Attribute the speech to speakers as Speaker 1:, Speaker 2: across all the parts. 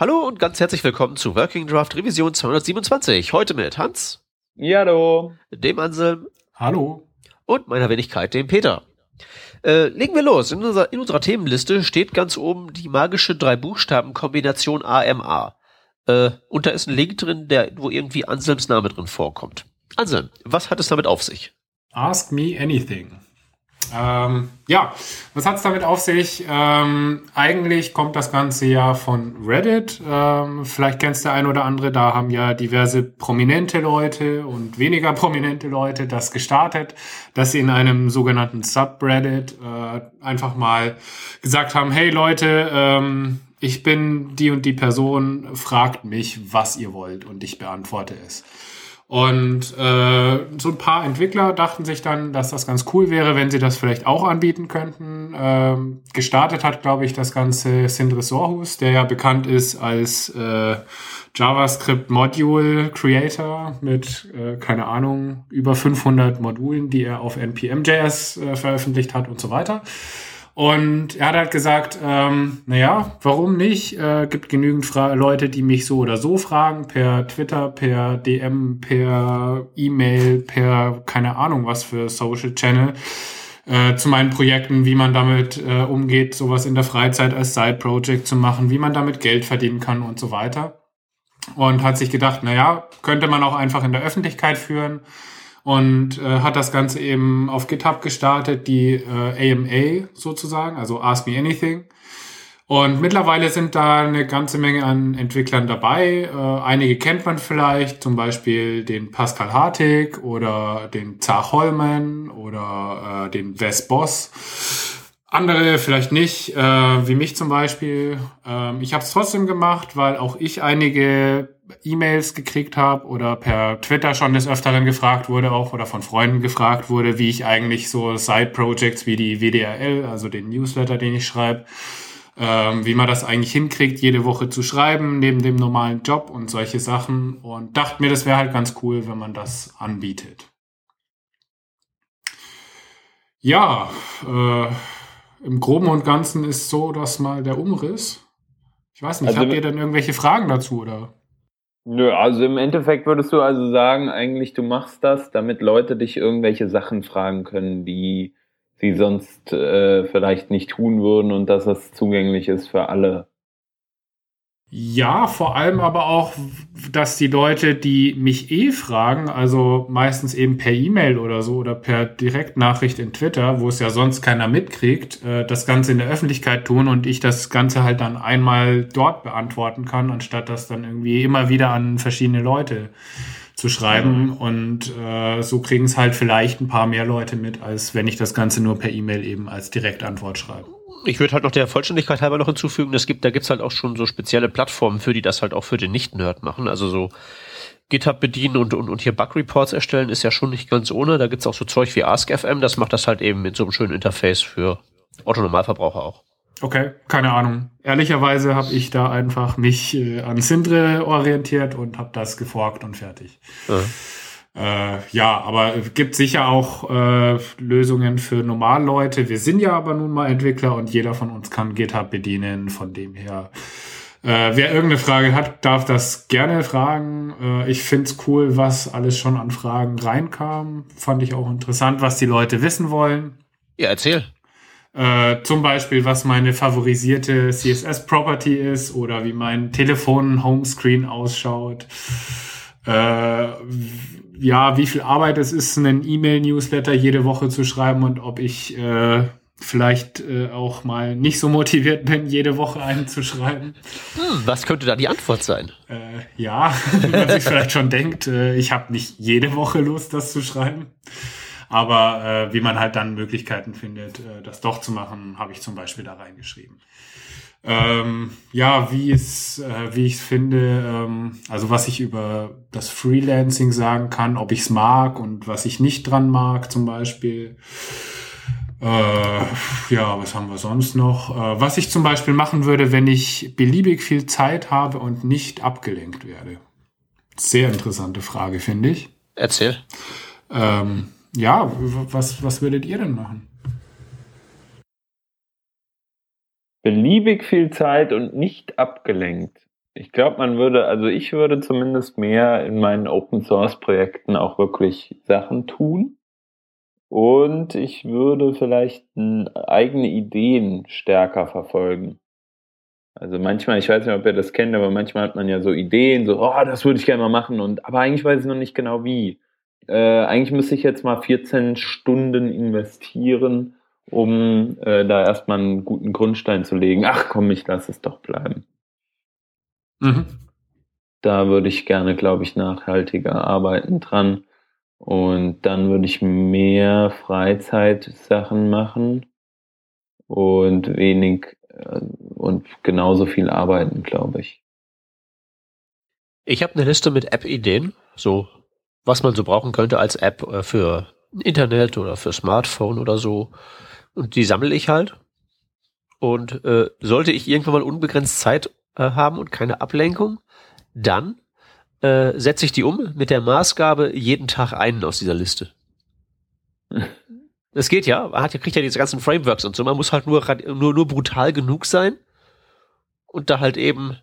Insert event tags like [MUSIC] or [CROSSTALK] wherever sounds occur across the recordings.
Speaker 1: Hallo und ganz herzlich willkommen zu Working Draft Revision 227. Heute mit Hans.
Speaker 2: Ja, hallo.
Speaker 1: Dem Anselm.
Speaker 3: Hallo.
Speaker 1: Und meiner Wenigkeit, dem Peter. Äh, legen wir los. In unserer, in unserer Themenliste steht ganz oben die magische Drei-Buchstaben-Kombination AMA. Äh, und da ist ein Link drin, der, wo irgendwie Anselms Name drin vorkommt. Anselm, was hat es damit auf sich?
Speaker 3: Ask me anything. Ähm, ja, was hat es damit auf sich? Ähm, eigentlich kommt das Ganze ja von Reddit. Ähm, vielleicht kennst du ein oder andere, da haben ja diverse prominente Leute und weniger [LAUGHS] prominente Leute das gestartet, dass sie in einem sogenannten Subreddit äh, einfach mal gesagt haben, hey Leute, ähm, ich bin die und die Person, fragt mich, was ihr wollt und ich beantworte es. Und äh, so ein paar Entwickler dachten sich dann, dass das ganz cool wäre, wenn sie das vielleicht auch anbieten könnten. Ähm, gestartet hat, glaube ich, das ganze Sindre Sorhus, der ja bekannt ist als äh, JavaScript Module Creator mit, äh, keine Ahnung, über 500 Modulen, die er auf NPM.js äh, veröffentlicht hat und so weiter. Und er hat halt gesagt, ähm, naja, warum nicht? Äh, gibt genügend Fra Leute, die mich so oder so fragen, per Twitter, per DM, per E-Mail, per keine Ahnung was für Social Channel äh, zu meinen Projekten, wie man damit äh, umgeht, sowas in der Freizeit als Side-Project zu machen, wie man damit Geld verdienen kann und so weiter. Und hat sich gedacht, naja, könnte man auch einfach in der Öffentlichkeit führen und äh, hat das Ganze eben auf GitHub gestartet, die äh, AMA sozusagen, also Ask Me Anything. Und mittlerweile sind da eine ganze Menge an Entwicklern dabei. Äh, einige kennt man vielleicht, zum Beispiel den Pascal Hartig oder den Zach Holman oder äh, den Wes Boss. Andere vielleicht nicht, äh, wie mich zum Beispiel. Ähm, ich habe es trotzdem gemacht, weil auch ich einige E-Mails gekriegt habe oder per Twitter schon des Öfteren gefragt wurde auch oder von Freunden gefragt wurde, wie ich eigentlich so Side-Projects wie die WDRL, also den Newsletter, den ich schreibe, ähm, wie man das eigentlich hinkriegt, jede Woche zu schreiben, neben dem normalen Job und solche Sachen. Und dachte mir, das wäre halt ganz cool, wenn man das anbietet. Ja, äh, im Groben und Ganzen ist so das mal der Umriss. Ich weiß nicht, also, habt ihr denn irgendwelche Fragen dazu oder?
Speaker 2: Nö, also im Endeffekt würdest du also sagen, eigentlich du machst das, damit Leute dich irgendwelche Sachen fragen können, die sie sonst äh, vielleicht nicht tun würden und dass das zugänglich ist für alle.
Speaker 3: Ja, vor allem aber auch, dass die Leute, die mich eh fragen, also meistens eben per E-Mail oder so oder per Direktnachricht in Twitter, wo es ja sonst keiner mitkriegt, äh, das Ganze in der Öffentlichkeit tun und ich das Ganze halt dann einmal dort beantworten kann, anstatt das dann irgendwie immer wieder an verschiedene Leute zu schreiben. Und äh, so kriegen es halt vielleicht ein paar mehr Leute mit, als wenn ich das Ganze nur per E-Mail eben als Direktantwort schreibe
Speaker 1: ich würde halt noch der Vollständigkeit halber noch hinzufügen, es gibt, da gibt's halt auch schon so spezielle Plattformen für, die das halt auch für den Nicht-Nerd machen. Also so GitHub bedienen und, und, und hier Bug-Reports erstellen ist ja schon nicht ganz ohne. Da gibt's auch so Zeug wie AskFM, das macht das halt eben mit so einem schönen Interface für Otto-Normalverbraucher auch.
Speaker 3: Okay, keine Ahnung. Ehrlicherweise habe ich da einfach mich äh, an Sindre orientiert und habe das geforkt und fertig. Ja. Äh, ja, aber es gibt sicher auch äh, Lösungen für Normalleute. Wir sind ja aber nun mal Entwickler und jeder von uns kann GitHub bedienen. Von dem her, äh, wer irgendeine Frage hat, darf das gerne fragen. Äh, ich find's cool, was alles schon an Fragen reinkam. Fand ich auch interessant, was die Leute wissen wollen.
Speaker 1: Ja, erzähl.
Speaker 3: Äh, zum Beispiel, was meine favorisierte CSS-Property ist oder wie mein Telefon-Homescreen ausschaut. Äh, ja, wie viel Arbeit es ist, einen E-Mail-Newsletter jede Woche zu schreiben und ob ich äh, vielleicht äh, auch mal nicht so motiviert bin, jede Woche einen zu schreiben.
Speaker 1: Hm, was könnte da die Antwort sein?
Speaker 3: Äh, ja, [LAUGHS] wie man sich vielleicht schon denkt, äh, ich habe nicht jede Woche Lust, das zu schreiben. Aber äh, wie man halt dann Möglichkeiten findet, äh, das doch zu machen, habe ich zum Beispiel da reingeschrieben. Ähm, ja, wie es, äh, wie ich finde, ähm, also was ich über das Freelancing sagen kann, ob ich es mag und was ich nicht dran mag, zum Beispiel. Äh, ja, was haben wir sonst noch? Äh, was ich zum Beispiel machen würde, wenn ich beliebig viel Zeit habe und nicht abgelenkt werde. Sehr interessante Frage, finde ich.
Speaker 1: Erzähl.
Speaker 3: Ähm, ja, was, was würdet ihr denn machen?
Speaker 2: Beliebig viel Zeit und nicht abgelenkt. Ich glaube, man würde, also ich würde zumindest mehr in meinen Open Source Projekten auch wirklich Sachen tun. Und ich würde vielleicht eigene Ideen stärker verfolgen. Also manchmal, ich weiß nicht, ob ihr das kennt, aber manchmal hat man ja so Ideen, so, oh, das würde ich gerne mal machen, und aber eigentlich weiß ich noch nicht genau wie. Äh, eigentlich müsste ich jetzt mal 14 Stunden investieren, um äh, da erstmal einen guten Grundstein zu legen. Ach komm, ich lasse es doch bleiben. Mhm. Da würde ich gerne, glaube ich, nachhaltiger arbeiten dran. Und dann würde ich mehr Freizeitsachen machen und wenig äh, und genauso viel arbeiten, glaube ich.
Speaker 1: Ich habe eine Liste mit App-Ideen, so was man so brauchen könnte als App äh, für Internet oder für Smartphone oder so. Und die sammle ich halt. Und äh, sollte ich irgendwann mal unbegrenzt Zeit äh, haben und keine Ablenkung, dann äh, setze ich die um mit der Maßgabe jeden Tag einen aus dieser Liste. [LAUGHS] Das geht ja, man hat ja, kriegt ja diese ganzen Frameworks und so, man muss halt nur, nur, nur brutal genug sein und da halt eben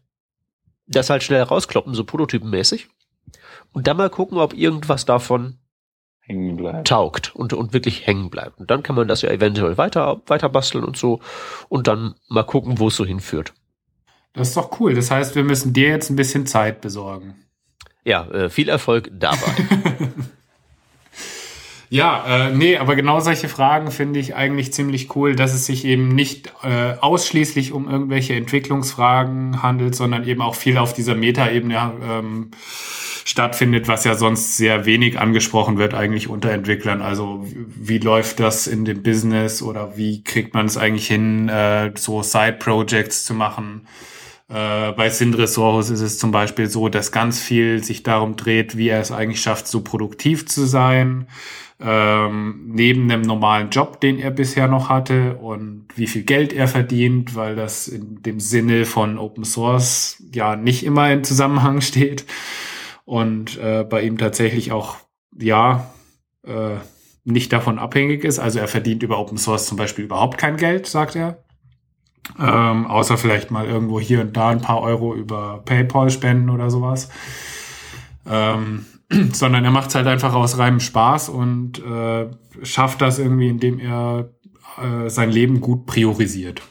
Speaker 1: das halt schnell rauskloppen, so prototypenmäßig. Und dann mal gucken, ob irgendwas davon hängen bleibt. taugt und, und wirklich hängen bleibt. Und dann kann man das ja eventuell weiter, weiter basteln und so und dann mal gucken, wo es so hinführt.
Speaker 3: Das ist doch cool. Das heißt, wir müssen dir jetzt ein bisschen Zeit besorgen.
Speaker 1: Ja, äh, viel Erfolg dabei. [LAUGHS]
Speaker 3: ja, äh, nee, aber genau solche Fragen finde ich eigentlich ziemlich cool, dass es sich eben nicht äh, ausschließlich um irgendwelche Entwicklungsfragen handelt, sondern eben auch viel auf dieser Metaebene ähm, stattfindet, was ja sonst sehr wenig angesprochen wird eigentlich unter Entwicklern. Also wie läuft das in dem Business oder wie kriegt man es eigentlich hin, äh, so Side-Projects zu machen? Äh, bei Sindresorus ist es zum Beispiel so, dass ganz viel sich darum dreht, wie er es eigentlich schafft, so produktiv zu sein, ähm, neben dem normalen Job, den er bisher noch hatte und wie viel Geld er verdient, weil das in dem Sinne von Open Source ja nicht immer in Zusammenhang steht und äh, bei ihm tatsächlich auch ja äh, nicht davon abhängig ist. Also er verdient über Open Source zum Beispiel überhaupt kein Geld, sagt er. Ähm, außer vielleicht mal irgendwo hier und da ein paar Euro über PayPal spenden oder sowas. Ähm, [CLEARS THROAT] sondern er macht es halt einfach aus reinem Spaß und äh, schafft das irgendwie, indem er äh, sein Leben gut priorisiert.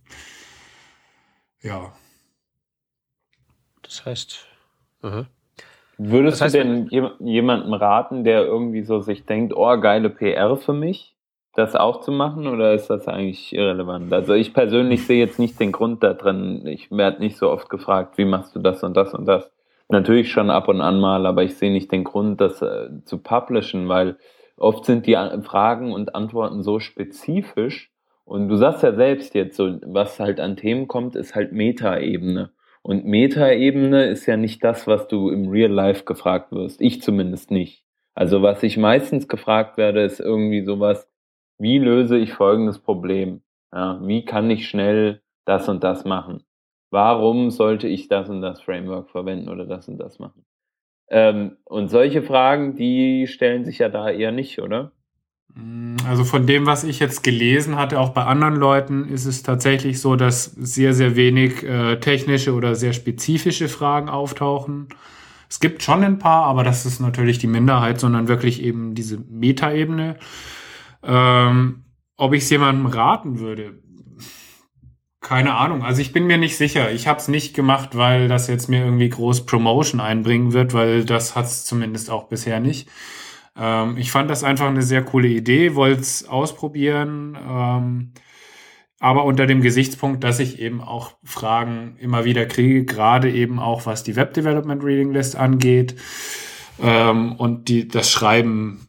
Speaker 3: [LAUGHS] ja.
Speaker 2: Das heißt, uh Würdest das heißt, du denn jemandem raten, der irgendwie so sich denkt, oh, geile PR für mich? das auch zu machen oder ist das eigentlich irrelevant? Also ich persönlich sehe jetzt nicht den Grund da drin. Ich werde nicht so oft gefragt, wie machst du das und das und das. Natürlich schon ab und an mal, aber ich sehe nicht den Grund, das äh, zu publishen, weil oft sind die Fragen und Antworten so spezifisch. Und du sagst ja selbst jetzt so, was halt an Themen kommt, ist halt Metaebene. Und Metaebene ist ja nicht das, was du im Real Life gefragt wirst. Ich zumindest nicht. Also was ich meistens gefragt werde, ist irgendwie sowas, wie löse ich folgendes Problem? Ja, wie kann ich schnell das und das machen? Warum sollte ich das und das Framework verwenden oder das und das machen? Ähm, und solche Fragen, die stellen sich ja da eher nicht, oder?
Speaker 3: Mm, also von dem, was ich jetzt gelesen hatte, auch bei anderen Leuten, ist es tatsächlich so, dass sehr, sehr wenig äh, technische oder sehr spezifische Fragen auftauchen. Es gibt schon ein paar, aber das ist natürlich die Minderheit, sondern wirklich eben diese Metaebene. Ähm, ob ich es jemandem raten würde, keine Ahnung. Also ich bin mir nicht sicher. Ich habe es nicht gemacht, weil das jetzt mir irgendwie groß Promotion einbringen wird, weil das hat es zumindest auch bisher nicht. Ähm, ich fand das einfach eine sehr coole Idee, wollte es ausprobieren, ähm, aber unter dem Gesichtspunkt, dass ich eben auch Fragen immer wieder kriege, gerade eben auch was die Web Development Reading List angeht ähm, und die, das Schreiben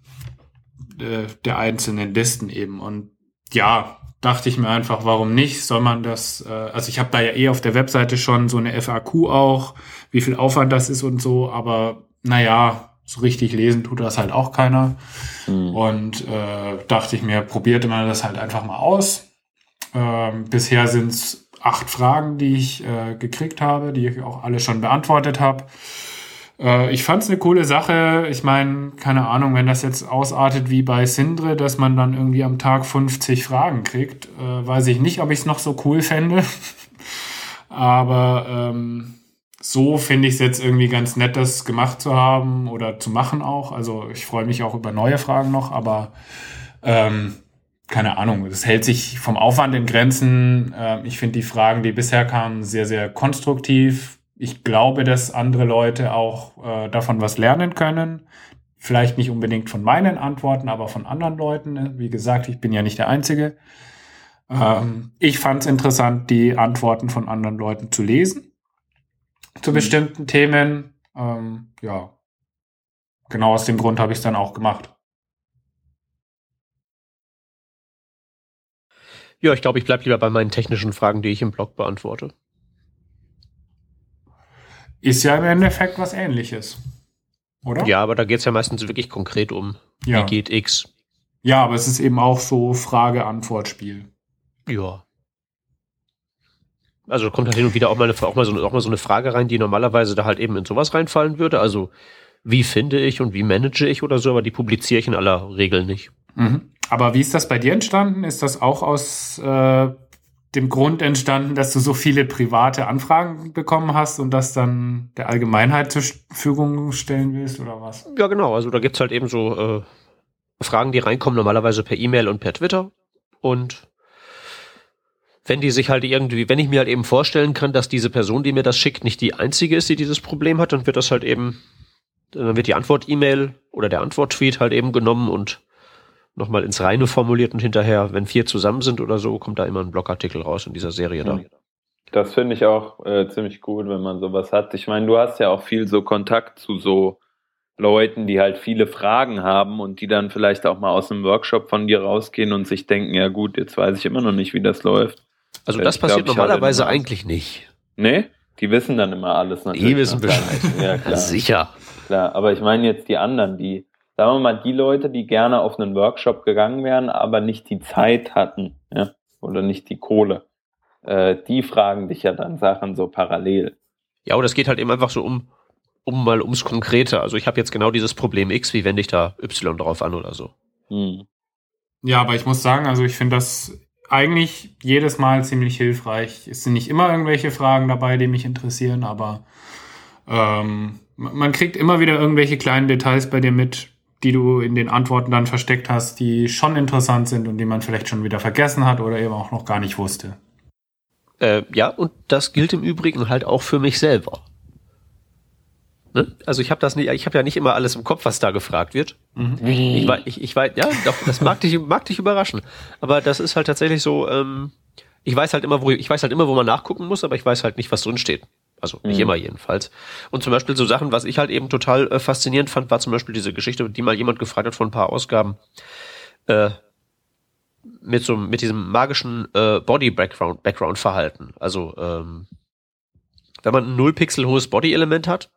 Speaker 3: äh, der einzelnen Listen eben. Und ja, dachte ich mir einfach, warum nicht? Soll man das, äh, also ich habe da ja eh auf der Webseite schon so eine FAQ auch, wie viel Aufwand das ist und so, aber naja, so richtig lesen tut das halt auch keiner. Mhm. Und äh, dachte ich mir, probierte man das halt einfach mal aus. Ähm, bisher sind es acht Fragen, die ich äh, gekriegt habe, die ich auch alle schon beantwortet habe. Äh, ich fand es eine coole Sache. Ich meine, keine Ahnung, wenn das jetzt ausartet wie bei Sindre, dass man dann irgendwie am Tag 50 Fragen kriegt, äh, weiß ich nicht, ob ich es noch so cool fände. [LAUGHS] Aber ähm, so finde ich es jetzt irgendwie ganz nett, das gemacht zu haben oder zu machen auch. Also ich freue mich auch über neue Fragen noch, aber ähm, keine Ahnung, es hält sich vom Aufwand in Grenzen. Äh, ich finde die Fragen, die bisher kamen, sehr, sehr konstruktiv. Ich glaube, dass andere Leute auch äh, davon was lernen können. Vielleicht nicht unbedingt von meinen Antworten, aber von anderen Leuten. Wie gesagt, ich bin ja nicht der Einzige. Ähm, ich fand es interessant, die Antworten von anderen Leuten zu lesen zu mhm. bestimmten Themen. Ähm, ja, genau aus dem Grund habe ich es dann auch gemacht.
Speaker 1: Ja, ich glaube, ich bleibe lieber bei meinen technischen Fragen, die ich im Blog beantworte.
Speaker 3: Ist ja im Endeffekt was ähnliches. Oder?
Speaker 1: Ja, aber da geht es ja meistens wirklich konkret um, ja. wie geht X.
Speaker 3: Ja, aber es ist eben auch so Frage-Antwort-Spiel.
Speaker 1: Ja. Also kommt halt hin und wieder auch mal, eine, auch, mal so, auch mal so eine Frage rein, die normalerweise da halt eben in sowas reinfallen würde. Also wie finde ich und wie manage ich oder so, aber die publiziere ich in aller Regel nicht.
Speaker 3: Mhm. Aber wie ist das bei dir entstanden? Ist das auch aus äh, dem Grund entstanden, dass du so viele private Anfragen bekommen hast und das dann der Allgemeinheit zur Verfügung stellen willst oder was?
Speaker 1: Ja, genau. Also da gibt's halt eben so äh, Fragen, die reinkommen, normalerweise per E-Mail und per Twitter. Und wenn die sich halt irgendwie, wenn ich mir halt eben vorstellen kann, dass diese Person, die mir das schickt, nicht die einzige ist, die dieses Problem hat, dann wird das halt eben, dann wird die Antwort-E-Mail oder der Antwort-Tweet halt eben genommen und nochmal ins Reine formuliert und hinterher, wenn vier zusammen sind oder so, kommt da immer ein Blogartikel raus in dieser Serie da.
Speaker 2: Das finde ich auch äh, ziemlich gut, wenn man sowas hat. Ich meine, du hast ja auch viel so Kontakt zu so Leuten, die halt viele Fragen haben und die dann vielleicht auch mal aus einem Workshop von dir rausgehen und sich denken, ja gut, jetzt weiß ich immer noch nicht, wie das läuft.
Speaker 1: Also das passiert glaub, normalerweise eigentlich nicht.
Speaker 2: Nee? Die wissen dann immer alles
Speaker 1: natürlich. Die wissen Bescheid.
Speaker 2: ja, klar.
Speaker 1: Sicher.
Speaker 2: Klar, aber ich meine jetzt die anderen, die, sagen wir mal, die Leute, die gerne auf einen Workshop gegangen wären, aber nicht die Zeit hatten, ja, oder nicht die Kohle, äh, die fragen dich ja dann Sachen so parallel.
Speaker 1: Ja, und es geht halt eben einfach so um, um mal ums Konkrete. Also ich habe jetzt genau dieses Problem X, wie wende ich da Y drauf an oder so. Hm.
Speaker 3: Ja, aber ich muss sagen, also ich finde das eigentlich jedes Mal ziemlich hilfreich. Es sind nicht immer irgendwelche Fragen dabei, die mich interessieren, aber ähm, man kriegt immer wieder irgendwelche kleinen Details bei dir mit, die du in den Antworten dann versteckt hast, die schon interessant sind und die man vielleicht schon wieder vergessen hat oder eben auch noch gar nicht wusste.
Speaker 1: Äh, ja, und das gilt im Übrigen halt auch für mich selber. Ne? Also ich habe das nicht, ich habe ja nicht immer alles im Kopf, was da gefragt wird. Mhm. Ich, weiß, ich, ich weiß, ja, doch, das mag dich, mag dich überraschen. Aber das ist halt tatsächlich so. Ähm, ich weiß halt immer, wo ich weiß halt immer, wo man nachgucken muss, aber ich weiß halt nicht, was drin steht. Also nicht mhm. immer jedenfalls. Und zum Beispiel so Sachen, was ich halt eben total äh, faszinierend fand, war zum Beispiel diese Geschichte, die mal jemand gefragt hat vor ein paar Ausgaben. Äh, mit so mit diesem magischen äh, Body Background Background Verhalten. Also ähm, wenn man ein null Pixel hohes Body Element hat,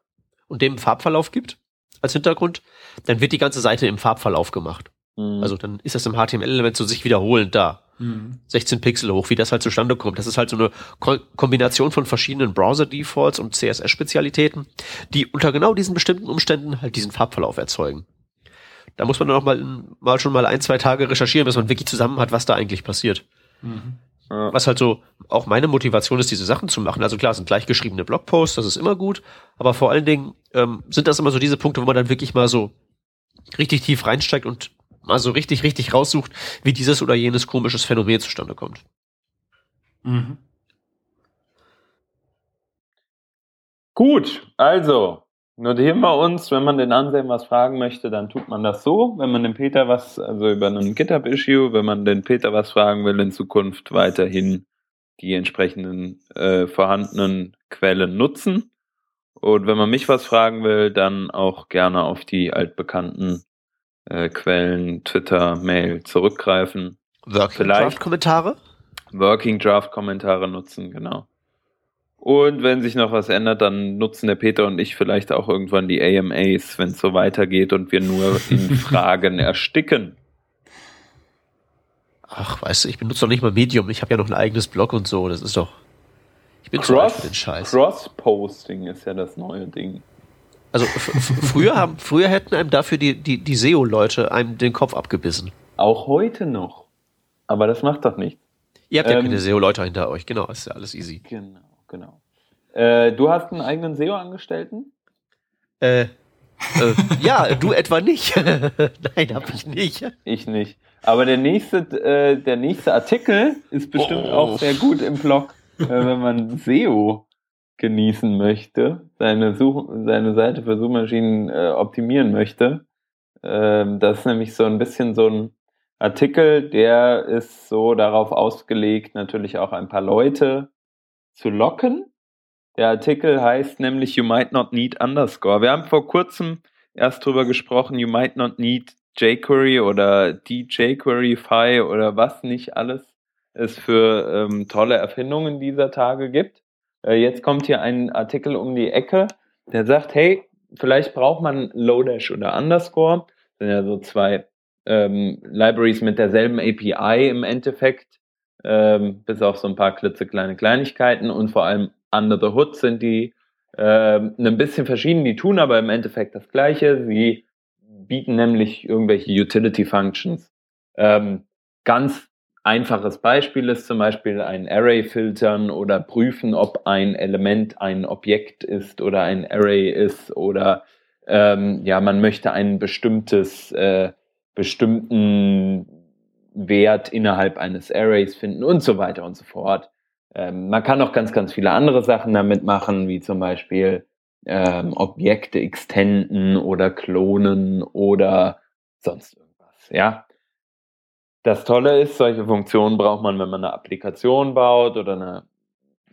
Speaker 1: und dem Farbverlauf gibt als Hintergrund, dann wird die ganze Seite im Farbverlauf gemacht. Mhm. Also dann ist das im HTML-Element so sich wiederholend da. Mhm. 16 Pixel hoch, wie das halt zustande kommt. Das ist halt so eine Ko Kombination von verschiedenen Browser-Defaults und CSS-Spezialitäten, die unter genau diesen bestimmten Umständen halt diesen Farbverlauf erzeugen. Da muss man dann auch mal, mal schon mal ein, zwei Tage recherchieren, bis man wirklich zusammen hat, was da eigentlich passiert. Mhm. Was halt so auch meine Motivation ist, diese Sachen zu machen. Also klar, sind gleichgeschriebene Blogposts, das ist immer gut, aber vor allen Dingen ähm, sind das immer so diese Punkte, wo man dann wirklich mal so richtig tief reinsteigt und mal so richtig, richtig raussucht, wie dieses oder jenes komisches Phänomen zustande kommt. Mhm.
Speaker 2: Gut, also notieren wir uns, wenn man den Anselm was fragen möchte, dann tut man das so. Wenn man den Peter was, also über einen GitHub-Issue, wenn man den Peter was fragen will, in Zukunft weiterhin die entsprechenden äh, vorhandenen Quellen nutzen. Und wenn man mich was fragen will, dann auch gerne auf die altbekannten äh, Quellen, Twitter, Mail zurückgreifen.
Speaker 1: Working Draft Kommentare?
Speaker 2: Working Draft Kommentare nutzen, genau. Und wenn sich noch was ändert, dann nutzen der Peter und ich vielleicht auch irgendwann die AMAs, wenn es so weitergeht und wir nur in [LAUGHS] Fragen ersticken.
Speaker 1: Ach, weißt du, ich benutze doch nicht mal Medium. Ich habe ja noch ein eigenes Blog und so. Das ist doch.
Speaker 2: Ich bin Cross, für den Scheiß. Cross-Posting ist ja das neue Ding.
Speaker 1: Also früher haben, früher hätten einem dafür die, die, die SEO-Leute einem den Kopf abgebissen.
Speaker 2: Auch heute noch. Aber das macht doch nichts.
Speaker 1: Ihr habt ähm, ja keine SEO-Leute hinter euch, genau, ist ja alles easy.
Speaker 2: Genau. genau. Äh, du hast einen eigenen SEO-Angestellten?
Speaker 1: Äh, äh, ja, du etwa nicht. [LAUGHS] Nein, habe ich nicht.
Speaker 2: Ich nicht. Aber der nächste, äh, der nächste Artikel ist bestimmt oh. auch sehr gut im Blog, äh, wenn man SEO genießen möchte, seine, Such seine Seite für Suchmaschinen äh, optimieren möchte. Ähm, das ist nämlich so ein bisschen so ein Artikel, der ist so darauf ausgelegt, natürlich auch ein paar Leute zu locken. Der Artikel heißt nämlich You might not need underscore. Wir haben vor kurzem erst drüber gesprochen, You might not need jQuery oder die jQueryfy oder was nicht alles es für ähm, tolle Erfindungen dieser Tage gibt. Äh, jetzt kommt hier ein Artikel um die Ecke, der sagt, hey, vielleicht braucht man Lodash oder Underscore. Das sind ja so zwei ähm, Libraries mit derselben API im Endeffekt, ähm, bis auf so ein paar klitzekleine Kleinigkeiten und vor allem under the hood sind die ähm, ein bisschen verschieden, die tun aber im Endeffekt das Gleiche. Sie bieten nämlich irgendwelche Utility Functions. Ähm, ganz einfaches Beispiel ist zum Beispiel ein Array filtern oder prüfen, ob ein Element ein Objekt ist oder ein Array ist oder ähm, ja, man möchte ein bestimmtes äh, bestimmten Wert innerhalb eines Arrays finden und so weiter und so fort. Ähm, man kann auch ganz, ganz viele andere Sachen damit machen, wie zum Beispiel ähm, Objekte extenden oder klonen oder sonst irgendwas. Ja. Das Tolle ist, solche Funktionen braucht man, wenn man eine Applikation baut oder eine,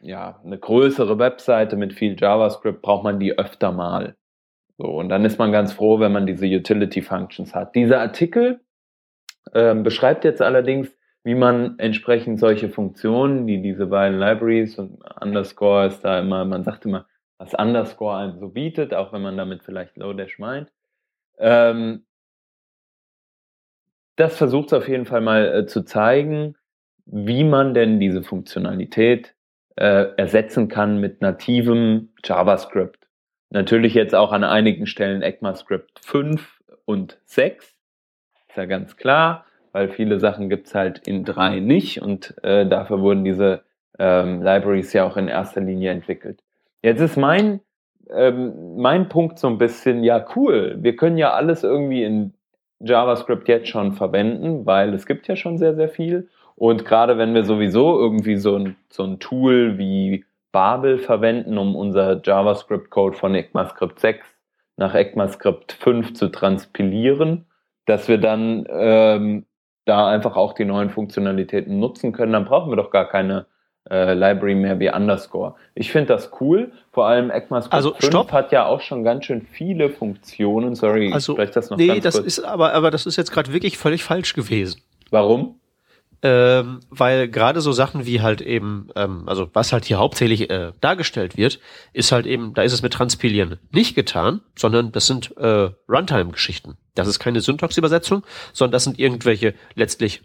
Speaker 2: ja, eine größere Webseite mit viel JavaScript, braucht man die öfter mal. So, und dann ist man ganz froh, wenn man diese Utility Functions hat. Dieser Artikel ähm, beschreibt jetzt allerdings, wie man entsprechend solche Funktionen, die diese beiden Libraries und Underscore ist da immer, man sagt immer, was Underscore einem so bietet, auch wenn man damit vielleicht Lodash meint. Ähm, das versucht es auf jeden Fall mal äh, zu zeigen, wie man denn diese Funktionalität äh, ersetzen kann mit nativem JavaScript. Natürlich jetzt auch an einigen Stellen ECMAScript 5 und 6. Ist ja ganz klar, weil viele Sachen gibt es halt in 3 nicht und äh, dafür wurden diese ähm, Libraries ja auch in erster Linie entwickelt. Jetzt ist mein, ähm, mein Punkt so ein bisschen, ja cool, wir können ja alles irgendwie in JavaScript jetzt schon verwenden, weil es gibt ja schon sehr, sehr viel. Und gerade wenn wir sowieso irgendwie so ein, so ein Tool wie Babel verwenden, um unser JavaScript-Code von ECMAScript 6 nach ECMAScript 5 zu transpilieren, dass wir dann ähm, da einfach auch die neuen Funktionalitäten nutzen können. Dann brauchen wir doch gar keine äh, Library mehr wie Underscore. Ich finde das cool. Vor allem ECMAScript
Speaker 1: also,
Speaker 2: 5
Speaker 1: stopp.
Speaker 2: hat ja auch schon ganz schön viele Funktionen. Sorry,
Speaker 1: also,
Speaker 2: ich das noch
Speaker 1: nee, das
Speaker 2: kurz.
Speaker 1: ist aber, aber das ist jetzt gerade wirklich völlig falsch gewesen.
Speaker 2: Warum?
Speaker 1: Ähm, weil gerade so Sachen wie halt eben, ähm, also was halt hier hauptsächlich äh, dargestellt wird, ist halt eben, da ist es mit Transpilieren nicht getan, sondern das sind äh, Runtime-Geschichten. Das ist keine Syntax-Übersetzung, sondern das sind irgendwelche letztlich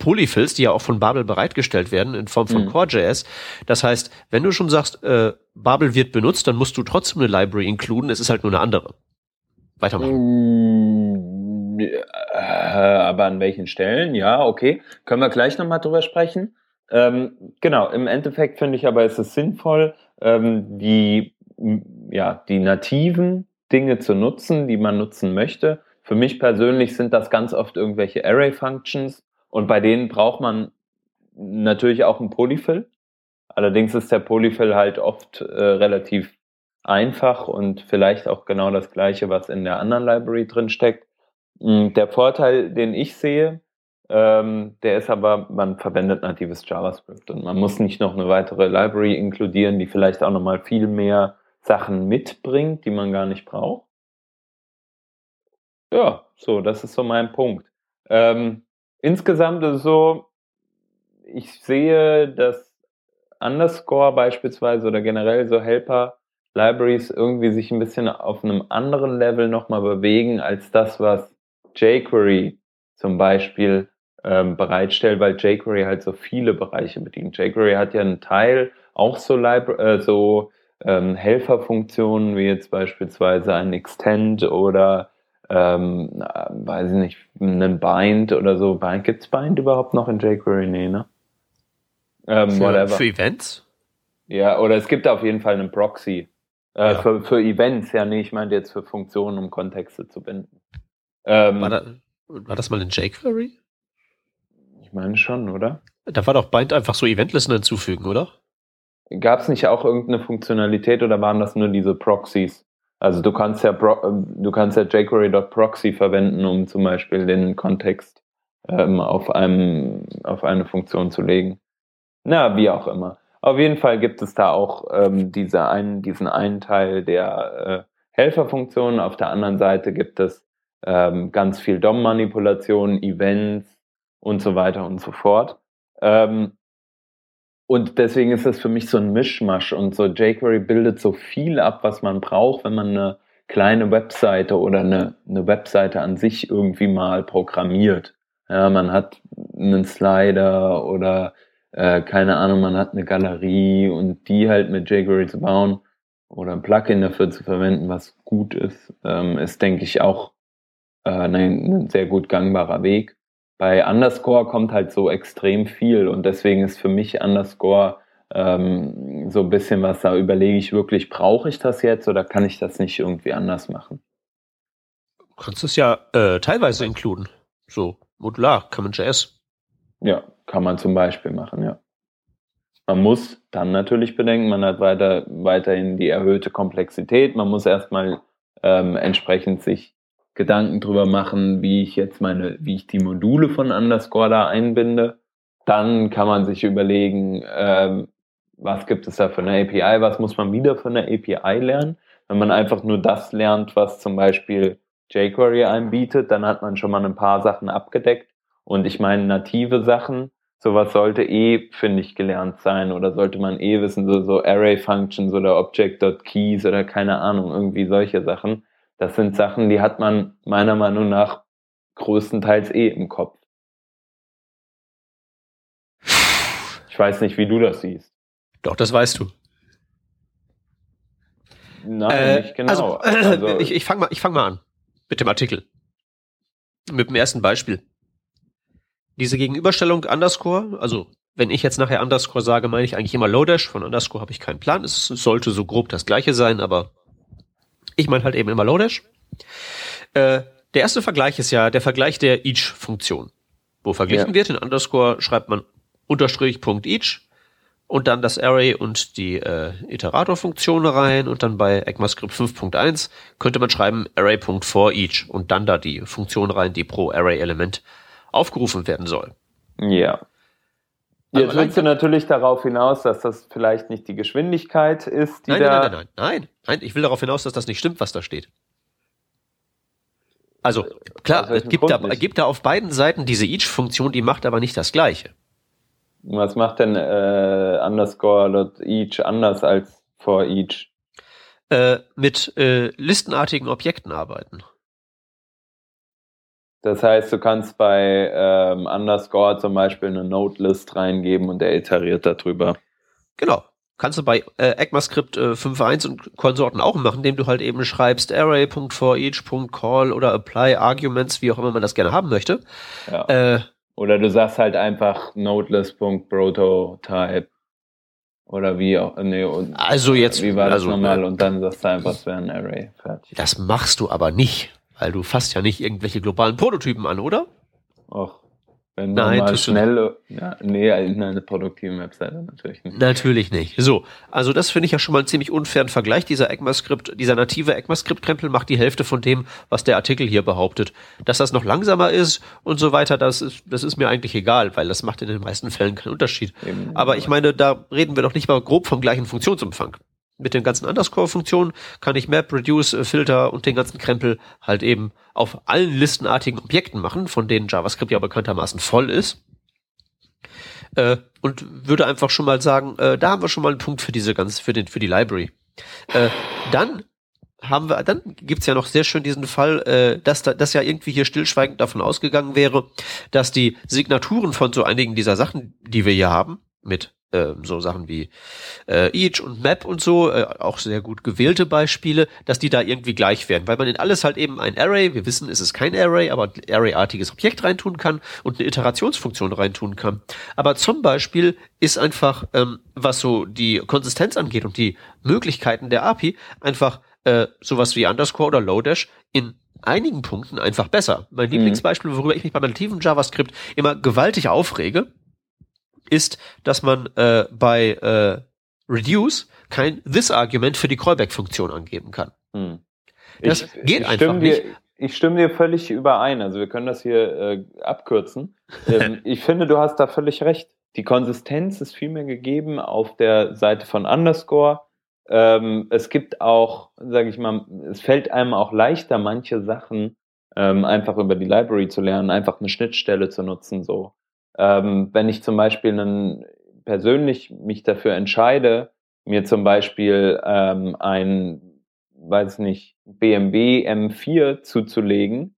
Speaker 1: Polyfills, die ja auch von Babel bereitgestellt werden in Form von
Speaker 2: Mhm.
Speaker 1: Core.js. Das heißt, wenn du schon sagst, äh, Babel wird benutzt, dann musst du trotzdem eine Library inkluden, es ist halt nur eine andere. Weitermachen.
Speaker 2: Mm, äh, aber an welchen Stellen? Ja, okay. Können wir gleich nochmal drüber sprechen. Ähm, genau, im Endeffekt finde ich aber, ist es sinnvoll, ähm, die, ja, die nativen Dinge zu nutzen, die man nutzen möchte. Für mich persönlich sind das ganz oft irgendwelche Array-Functions und bei denen braucht man natürlich auch einen Polyfill. Allerdings ist der Polyfill halt oft äh, relativ einfach und vielleicht auch genau das gleiche, was in der anderen Library drin steckt. Mm, Der Vorteil, den ich sehe, ähm, der ist aber, man verwendet natives JavaScript und man muss nicht noch eine weitere Library inkludieren, die vielleicht auch nochmal viel mehr Sachen mitbringt, die man gar nicht braucht. Ja, so, das ist so mein Punkt. Ähm, insgesamt ist es so, ich sehe, dass Underscore beispielsweise oder generell so Helper Libraries irgendwie sich ein bisschen auf einem anderen Level nochmal bewegen als das, was jQuery zum Beispiel ähm, bereitstellt, weil jQuery halt so viele Bereiche bedient. jQuery hat ja einen Teil auch so, Libra äh, so ähm, Helferfunktionen wie jetzt beispielsweise ein Extend oder ähm, äh, weiß ich nicht, einen Bind oder so. Bind, gibt's Bind überhaupt noch in jQuery? Nee, ne? Ähm,
Speaker 1: Für,
Speaker 2: whatever.
Speaker 1: für Events?
Speaker 2: Ja, oder es gibt auf jeden Fall einen Proxy. Äh,
Speaker 1: Ja.
Speaker 2: für, für Events, ja, nee, ich meinte jetzt für Funktionen, um Kontexte zu binden. Ähm,
Speaker 1: War, da, war das mal in jQuery?
Speaker 2: ich meine schon, oder?
Speaker 1: Da war doch Bind einfach so Eventlisten hinzufügen, oder?
Speaker 2: Gab es nicht auch irgendeine Funktionalität oder waren das nur diese Proxys? Also du kannst ja Pro ähm, du kannst ja jQuery.proxy verwenden, um zum Beispiel den Kontext ähm, auf einem auf eine Funktion zu legen. Na, wie auch immer. Auf jeden Fall gibt es da auch ähm, diese einen, diesen einen Teil der äh, Helferfunktionen. Auf der anderen Seite gibt es ähm, ganz viel DOM-Manipulation, Events und so weiter und so fort. Ähm, und deswegen ist das für mich so ein Mischmasch und so jQuery bildet so viel ab, was man braucht, wenn man eine kleine Webseite oder eine, eine Webseite an sich irgendwie mal programmiert. Ja, man hat einen Slider oder äh, keine Ahnung, man hat eine Galerie und die halt mit jQuery zu bauen oder ein Plugin dafür zu verwenden, was gut ist, ähm, ist, denke ich, auch äh, ein, ein sehr gut gangbarer Weg bei Underscore kommt halt so extrem viel und deswegen ist für mich Underscore ähm, so ein bisschen was, da überlege ich wirklich, brauche ich das jetzt oder kann ich das nicht irgendwie anders machen?
Speaker 1: Du kannst es ja äh, teilweise inkluden. So, modular, Common.js.
Speaker 2: Ja, kann man zum Beispiel machen, ja. Man muss dann natürlich bedenken, man hat weiter, weiterhin die erhöhte Komplexität. Man muss erstmal ähm, entsprechend sich Gedanken drüber machen, wie ich jetzt meine, wie ich die Module von Underscore da einbinde. Dann kann man sich überlegen, ähm, was gibt es da für eine API, was muss man wieder für eine API lernen. Wenn man einfach nur das lernt, was zum Beispiel jQuery anbietet, dann hat man schon mal ein paar Sachen abgedeckt. Und ich meine, native Sachen, sowas sollte eh, finde ich, gelernt sein oder sollte man eh wissen, so, so Array-Functions oder Object.keys oder keine Ahnung, irgendwie solche Sachen. Das sind Sachen, die hat man meiner Meinung nach größtenteils eh im Kopf. Ich weiß nicht, wie du das siehst.
Speaker 1: Doch, das weißt du.
Speaker 2: Nein,
Speaker 1: Äh,
Speaker 2: nicht genau.
Speaker 1: Also, [CLEARS THROAT]
Speaker 2: Also,
Speaker 1: ich, ich fange mal, ich fang mal an mit dem Artikel. Mit dem ersten Beispiel. Diese Gegenüberstellung Underscore, also wenn ich jetzt nachher Underscore sage, meine ich eigentlich immer Lodash. Von Underscore habe ich keinen Plan. Es sollte so grob das gleiche sein, aber ich meine halt eben immer Lodash. Äh, der erste Vergleich ist ja der Vergleich der Each-Funktion. Wo verglichen
Speaker 2: Ja.
Speaker 1: wird, in Underscore schreibt man Unterstrich Punkt Each und dann das Array und die äh, Iterator-Funktion rein und dann bei ECMAScript 5.1 könnte man schreiben Array.forEach und dann da die Funktion rein, die pro Array-Element aufgerufen werden soll.
Speaker 2: ja. Jetzt willst du natürlich darauf hinaus, dass das vielleicht nicht die Geschwindigkeit ist, die
Speaker 1: Nein,
Speaker 2: da.
Speaker 1: nein, nein, nein, nein, nein, ich will darauf hinaus, dass das nicht stimmt, was da steht. Also, klar, es gibt da, gibt da auf beiden Seiten diese Each-Funktion, die macht aber nicht das Gleiche.
Speaker 2: Was macht denn äh, underscore.each anders als for each?
Speaker 1: Äh, mit äh, listenartigen Objekten arbeiten.
Speaker 2: Das heißt, du kannst bei ähm, underscore zum Beispiel eine Node-List reingeben und er iteriert darüber.
Speaker 1: Genau. Kannst du bei äh, ECMAScript äh, 5.1 und Konsorten auch machen, indem du halt eben schreibst array.forEach.call oder apply arguments, wie auch immer man das gerne haben möchte.
Speaker 2: Ja.
Speaker 1: Äh,
Speaker 2: Oder du sagst halt einfach nodeless.prototype. Oder wie auch, nee, und,
Speaker 1: also jetzt,
Speaker 2: wie war das
Speaker 1: also,
Speaker 2: nochmal?
Speaker 1: äh,
Speaker 2: Und dann sagst du einfach, es wäre ein Array. Fertig.
Speaker 1: das machst du aber nicht, weil du fasst ja nicht irgendwelche globalen Prototypen an, oder?
Speaker 2: Och, wenn
Speaker 1: Nein,
Speaker 2: man mal
Speaker 1: du
Speaker 2: schnell, ja, nee, in einer produktiven Webseite natürlich nicht.
Speaker 1: Natürlich nicht. So, also das finde ich ja schon mal einen ziemlich unfairen Vergleich. Dieser ECMAScript, dieser native ECMAScript-Krempel macht die Hälfte von dem, was der Artikel hier behauptet. Dass das noch langsamer ist und so weiter, das ist, das ist mir eigentlich egal, weil das macht in den meisten Fällen keinen Unterschied.
Speaker 2: Eben.
Speaker 1: Aber ich meine, da reden wir doch nicht mal grob vom gleichen Funktionsumfang. Mit den ganzen Underscore-Funktionen kann ich Map, Reduce, äh, Filter und den ganzen Krempel halt eben auf allen listenartigen Objekten machen, von denen JavaScript ja bekanntermaßen voll ist. Äh, und würde einfach schon mal sagen, äh, da haben wir schon mal einen Punkt für diese ganz, für den, für die Library. Äh, dann haben wir, dann gibt's ja noch sehr schön diesen Fall, äh, dass da, dass ja irgendwie hier stillschweigend davon ausgegangen wäre, dass die Signaturen von so einigen dieser Sachen, die wir hier haben, mit äh, so Sachen wie äh, Each und Map und so, äh, auch sehr gut gewählte Beispiele, dass die da irgendwie gleich werden, weil man in alles halt eben ein Array, wir wissen, es ist kein Array, aber ein Array-artiges Objekt reintun kann und eine Iterationsfunktion reintun kann. Aber zum Beispiel ist einfach, ähm, was so die Konsistenz angeht und die Möglichkeiten der API, einfach äh, sowas wie Underscore oder Lodash in einigen Punkten einfach besser. Mein mhm. Lieblingsbeispiel, worüber ich mich bei nativen JavaScript immer gewaltig aufrege, ist, dass man äh, bei äh, Reduce kein This-Argument für die Callback-Funktion angeben kann. Hm.
Speaker 2: Das ich, geht ich einfach nicht. Dir, ich stimme dir völlig überein. Also wir können das hier äh, abkürzen. [LAUGHS] Ähm, ich finde, du hast da völlig recht. Die Konsistenz ist vielmehr gegeben auf der Seite von Underscore. Ähm, es gibt auch, sage ich mal, es fällt einem auch leichter, manche Sachen ähm, einfach über die Library zu lernen, einfach eine Schnittstelle zu nutzen. So, ähm, wenn ich zum Beispiel einen, persönlich mich dafür entscheide, mir zum Beispiel ähm, ein, weiß nicht, BMW M4 zuzulegen,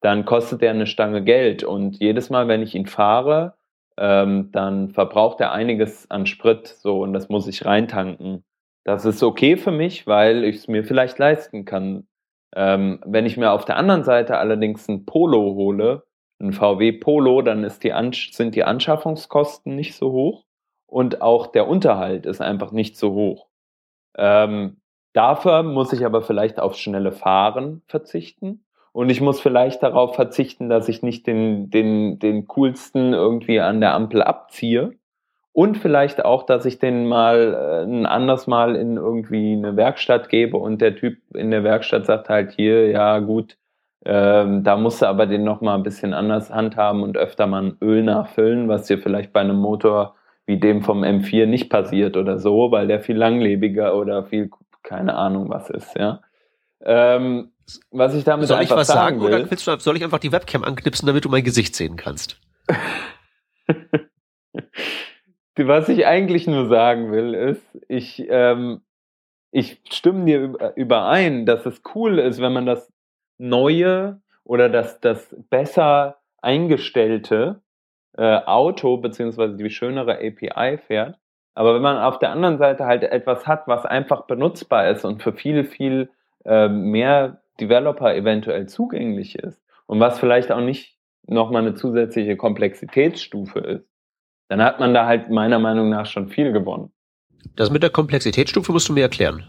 Speaker 2: dann kostet der eine Stange Geld und jedes Mal, wenn ich ihn fahre, ähm, dann verbraucht er einiges an Sprit, so und das muss ich reintanken. Das ist okay für mich, weil ich es mir vielleicht leisten kann. Ähm, wenn ich mir auf der anderen Seite allerdings ein Polo hole, ein VW Polo, dann die sind die Anschaffungskosten nicht so hoch und auch der Unterhalt ist einfach nicht so hoch. Ähm, dafür muss ich aber vielleicht auf schnelle Fahren verzichten und ich muss vielleicht darauf verzichten, dass ich nicht den, den, den coolsten irgendwie an der Ampel abziehe und vielleicht auch, dass ich den mal äh, ein anderes Mal in irgendwie eine Werkstatt gebe und der Typ in der Werkstatt sagt halt hier, ja gut, ähm, da musst du aber den nochmal ein bisschen anders handhaben und öfter mal ein Öl nachfüllen, was dir vielleicht bei einem Motor wie dem vom M4 nicht passiert oder so, weil der viel langlebiger oder viel, keine Ahnung was ist, ja. Ähm, was ich damit
Speaker 1: soll ich was sagen, will, oder willst du, soll ich einfach die Webcam anknipsen, damit du mein Gesicht sehen kannst? [LAUGHS]
Speaker 2: was ich eigentlich nur sagen will, ist, ich, ähm, ich stimme dir überein, dass es cool ist, wenn man das neue oder das, das besser eingestellte äh, Auto beziehungsweise die schönere API fährt. Aber wenn man auf der anderen Seite halt etwas hat, was einfach benutzbar ist und für viel, viel äh, mehr Developer eventuell zugänglich ist und was vielleicht auch nicht nochmal eine zusätzliche Komplexitätsstufe ist, dann hat man da halt meiner Meinung nach schon viel gewonnen.
Speaker 1: Das mit der Komplexitätsstufe musst du mir erklären.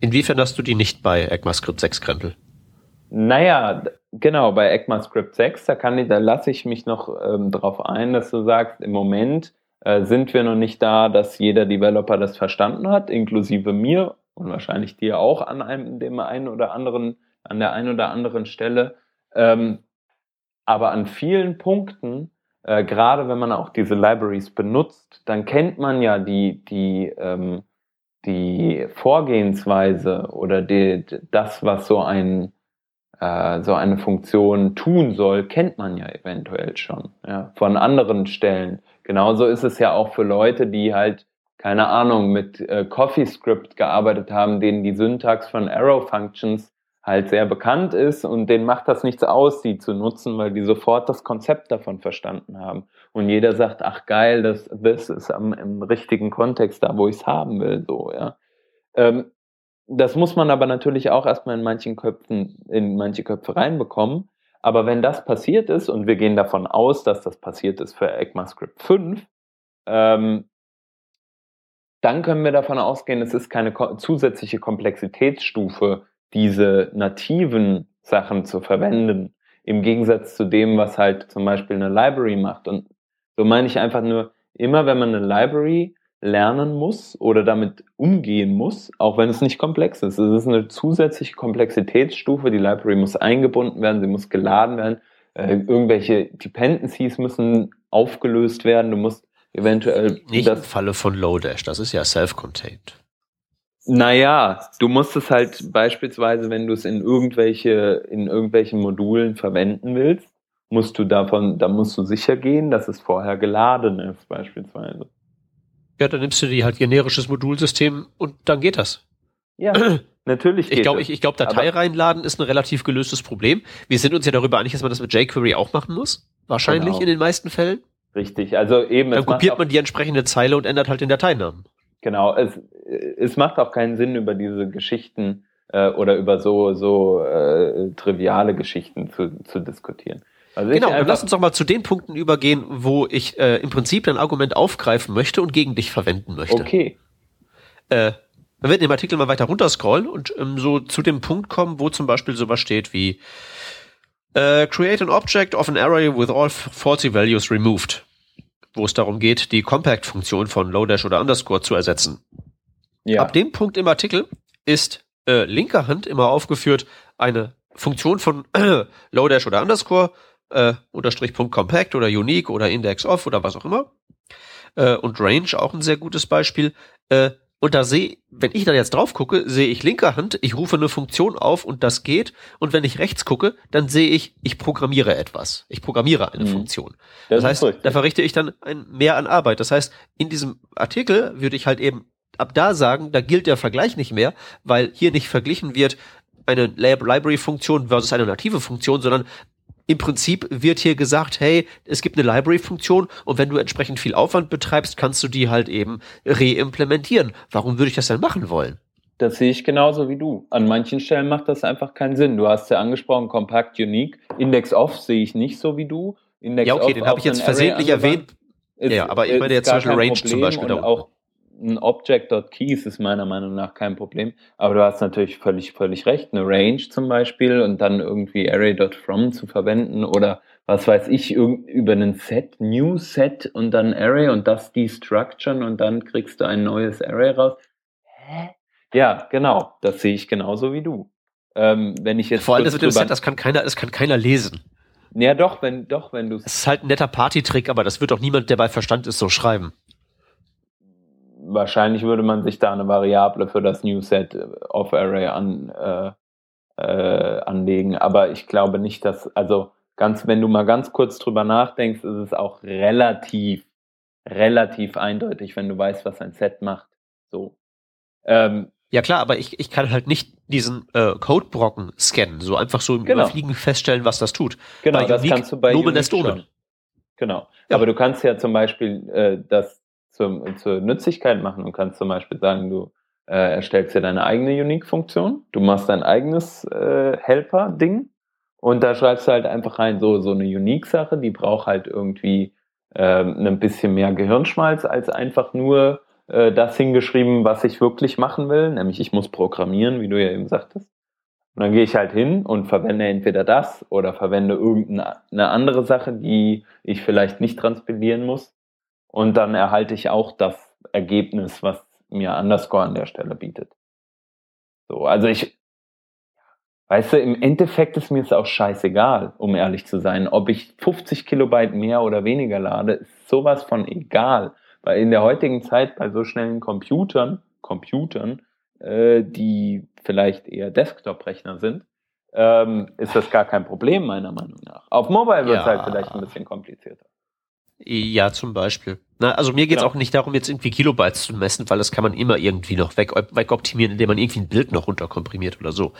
Speaker 1: Inwiefern hast du die nicht bei ECMAScript 6 Krempel?
Speaker 2: Naja, genau, bei ECMAScript 6, da kann ich, da lasse ich mich noch ähm, drauf ein, dass du sagst, im Moment äh, sind wir noch nicht da, dass jeder Developer das verstanden hat, inklusive mir und wahrscheinlich dir auch an einem, dem einen oder anderen, an der einen oder anderen Stelle. Ähm, aber an vielen Punkten, äh, gerade wenn man auch diese Libraries benutzt, dann kennt man ja die, die, ähm, die Vorgehensweise oder die, das, was so ein äh, so eine Funktion tun soll, kennt man ja eventuell schon ja, von anderen Stellen. Genauso ist es ja auch für Leute, die halt keine Ahnung mit äh, CoffeeScript gearbeitet haben, denen die Syntax von Arrow Functions halt sehr bekannt ist und denen macht das nichts aus, die zu nutzen, weil die sofort das Konzept davon verstanden haben. Und jeder sagt, ach geil, das, das ist am, im richtigen Kontext da, wo ich es haben will, so, ja. Ähm, das muss man aber natürlich auch erstmal in manchen Köpfen, in manche Köpfe reinbekommen. Aber wenn das passiert ist, und wir gehen davon aus, dass das passiert ist für ECMAScript 5, ähm, dann können wir davon ausgehen, es ist keine zusätzliche Komplexitätsstufe, diese nativen Sachen zu verwenden. Im Gegensatz zu dem, was halt zum Beispiel eine Library macht. Und so meine ich einfach nur, immer wenn man eine Library lernen muss oder damit umgehen muss, auch wenn es nicht komplex ist. Es ist eine zusätzliche Komplexitätsstufe. Die Library muss eingebunden werden, sie muss geladen werden. Äh, irgendwelche Dependencies müssen aufgelöst werden. Du musst eventuell.
Speaker 1: Nicht das, im Falle von Lodash, das ist ja self-contained.
Speaker 2: Naja, du musst es halt beispielsweise, wenn du es in irgendwelche, in irgendwelchen Modulen verwenden willst, musst du davon, da musst du sicher gehen, dass es vorher geladen ist, beispielsweise.
Speaker 1: Ja, dann nimmst du die halt generisches Modulsystem und dann geht das.
Speaker 2: Ja, [CLEARS THROAT] natürlich.
Speaker 1: Geht ich glaube, ich, ich glaube, Datei Aber reinladen ist ein relativ gelöstes Problem. Wir sind uns ja darüber einig, dass man das mit jQuery auch machen muss. Wahrscheinlich genau. in den meisten Fällen.
Speaker 2: Richtig, also eben.
Speaker 1: Dann kopiert man die entsprechende Zeile und ändert halt den Dateinamen.
Speaker 2: Genau, es, es macht auch keinen Sinn, über diese Geschichten äh, oder über so, so äh, triviale Geschichten zu, zu diskutieren.
Speaker 1: Also genau, dann lass uns doch mal zu den Punkten übergehen, wo ich äh, im Prinzip dein Argument aufgreifen möchte und gegen dich verwenden möchte.
Speaker 2: Okay.
Speaker 1: Äh, wir werden im Artikel mal weiter runterscrollen und ähm, so zu dem Punkt kommen, wo zum Beispiel sowas steht wie äh, Create an object of an array with all faulty values removed, wo es darum geht, die Compact-Funktion von Lodash oder Underscore zu ersetzen. Ja. Ab dem Punkt im Artikel ist äh, linker Hand immer aufgeführt eine Funktion von [CLEARS THROAT] äh, Lodash oder Underscore äh, Unterstrich Punkt Compact oder Unique oder Index of oder was auch immer. Äh, und Range auch ein sehr gutes Beispiel. Äh, und da sehe, wenn ich da jetzt drauf gucke, sehe ich linker Hand, ich rufe eine Funktion auf und das geht. Und wenn ich rechts gucke, dann sehe ich, ich programmiere etwas. Ich programmiere eine mhm. Funktion. Das, das heißt, da verrichte ich dann ein mehr an Arbeit. Das heißt, in diesem Artikel würde ich halt eben ab da sagen, da gilt der Vergleich nicht mehr, weil hier nicht verglichen wird eine Library-Funktion versus eine native Funktion, sondern im Prinzip wird hier gesagt, hey, es gibt eine Library-Funktion und wenn du entsprechend viel Aufwand betreibst, kannst du die halt eben reimplementieren. Warum würde ich das denn machen wollen?
Speaker 2: Das sehe ich genauso wie du. An manchen Stellen macht das einfach keinen Sinn. Du hast ja angesprochen, Compact Unique. Index Off sehe ich nicht so wie du.
Speaker 1: Index ja, okay, den habe ich jetzt versehentlich erwähnt. Ist, ja, aber ich meine jetzt zum Beispiel Range Problem zum Beispiel.
Speaker 2: Auch ein Object.keys ist meiner Meinung nach kein Problem. Aber du hast natürlich völlig, völlig recht. Eine Range zum Beispiel und dann irgendwie array.from zu verwenden oder was weiß ich, über einen Set, New Set und dann Array und das destructuren und dann kriegst du ein neues Array raus. Hä? Ja, genau. Das sehe ich genauso wie du. Ähm, wenn ich jetzt
Speaker 1: Vor allem das mit dem Set, das kann keiner, das kann keiner lesen.
Speaker 2: Ja, doch, wenn, doch, wenn du.
Speaker 1: Es ist halt ein netter Partytrick, aber das wird doch niemand, der bei Verstand ist, so schreiben
Speaker 2: wahrscheinlich würde man sich da eine Variable für das New Set of Array an, äh, äh, anlegen. Aber ich glaube nicht, dass, also ganz, wenn du mal ganz kurz drüber nachdenkst, ist es auch relativ, relativ eindeutig, wenn du weißt, was ein Set macht. So.
Speaker 1: Ähm, ja klar, aber ich, ich kann halt nicht diesen äh, Codebrocken scannen, so einfach so im genau. Überfliegen feststellen, was das tut.
Speaker 2: Genau, bei das Unique, kannst du bei Nomen Unique Genau. Ja. Aber du kannst ja zum Beispiel äh, das zur, zur Nützlichkeit machen und kannst zum Beispiel sagen, du äh, erstellst dir deine eigene Unique-Funktion, du machst dein eigenes äh, Helper-Ding und da schreibst du halt einfach rein, so, so eine Unique-Sache, die braucht halt irgendwie äh, ein bisschen mehr Gehirnschmalz als einfach nur äh, das hingeschrieben, was ich wirklich machen will, nämlich ich muss programmieren, wie du ja eben sagtest. Und dann gehe ich halt hin und verwende entweder das oder verwende irgendeine andere Sache, die ich vielleicht nicht transpilieren muss. Und dann erhalte ich auch das Ergebnis, was mir Underscore an der Stelle bietet. So, also ich, weißt du, im Endeffekt ist mir es auch scheißegal, um ehrlich zu sein. Ob ich 50 Kilobyte mehr oder weniger lade, ist sowas von egal. Weil in der heutigen Zeit bei so schnellen Computern, Computern, äh, die vielleicht eher Desktop-Rechner sind, ähm, ist das gar kein Problem, meiner Meinung nach. Auf Mobile wird es ja. halt vielleicht ein bisschen komplizierter.
Speaker 1: Ja, zum Beispiel. Na, also mir geht es genau. auch nicht darum, jetzt irgendwie Kilobytes zu messen, weil das kann man immer irgendwie noch weg, wegoptimieren, indem man irgendwie ein Bild noch runterkomprimiert oder so.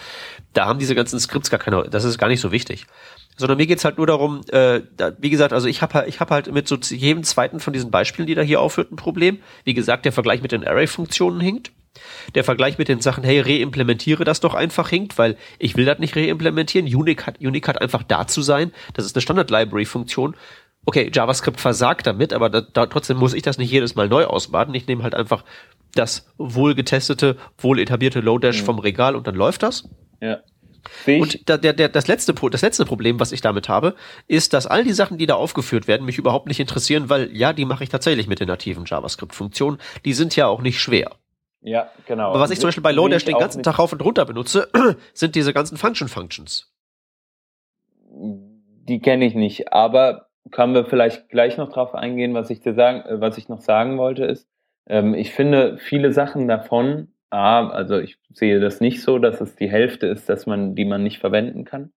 Speaker 1: Da haben diese ganzen Skripts gar keine, das ist gar nicht so wichtig. Sondern mir geht's halt nur darum, äh, da, wie gesagt, also ich habe ich hab halt mit so jedem zweiten von diesen Beispielen, die da hier aufführt, ein Problem. Wie gesagt, der Vergleich mit den Array-Funktionen hinkt. Der Vergleich mit den Sachen, hey, reimplementiere das doch einfach hinkt, weil ich will das nicht reimplementieren. Unique hat, Unique hat einfach da zu sein. Das ist eine Standard-Library-Funktion okay, JavaScript versagt damit, aber da, da, trotzdem muss ich das nicht jedes Mal neu ausbaden. Ich nehme halt einfach das wohl getestete, wohl etablierte Lodash mhm. vom Regal und dann läuft das.
Speaker 2: Ja.
Speaker 1: Und der, der, das, letzte, das letzte Problem, was ich damit habe, ist, dass all die Sachen, die da aufgeführt werden, mich überhaupt nicht interessieren, weil ja, die mache ich tatsächlich mit den nativen JavaScript-Funktionen. Die sind ja auch nicht schwer.
Speaker 2: Ja, genau.
Speaker 1: Aber was ich zum Beispiel bei Lodash den ganzen Tag rauf und runter benutze, [CLEARS THROAT] sind diese ganzen Function-Functions.
Speaker 2: Die kenne ich nicht, aber können wir vielleicht gleich noch drauf eingehen, was ich dir sagen, äh, was ich noch sagen wollte, ist, ähm, ich finde viele Sachen davon, A, also ich sehe das nicht so, dass es die Hälfte ist, dass man, die man nicht verwenden kann.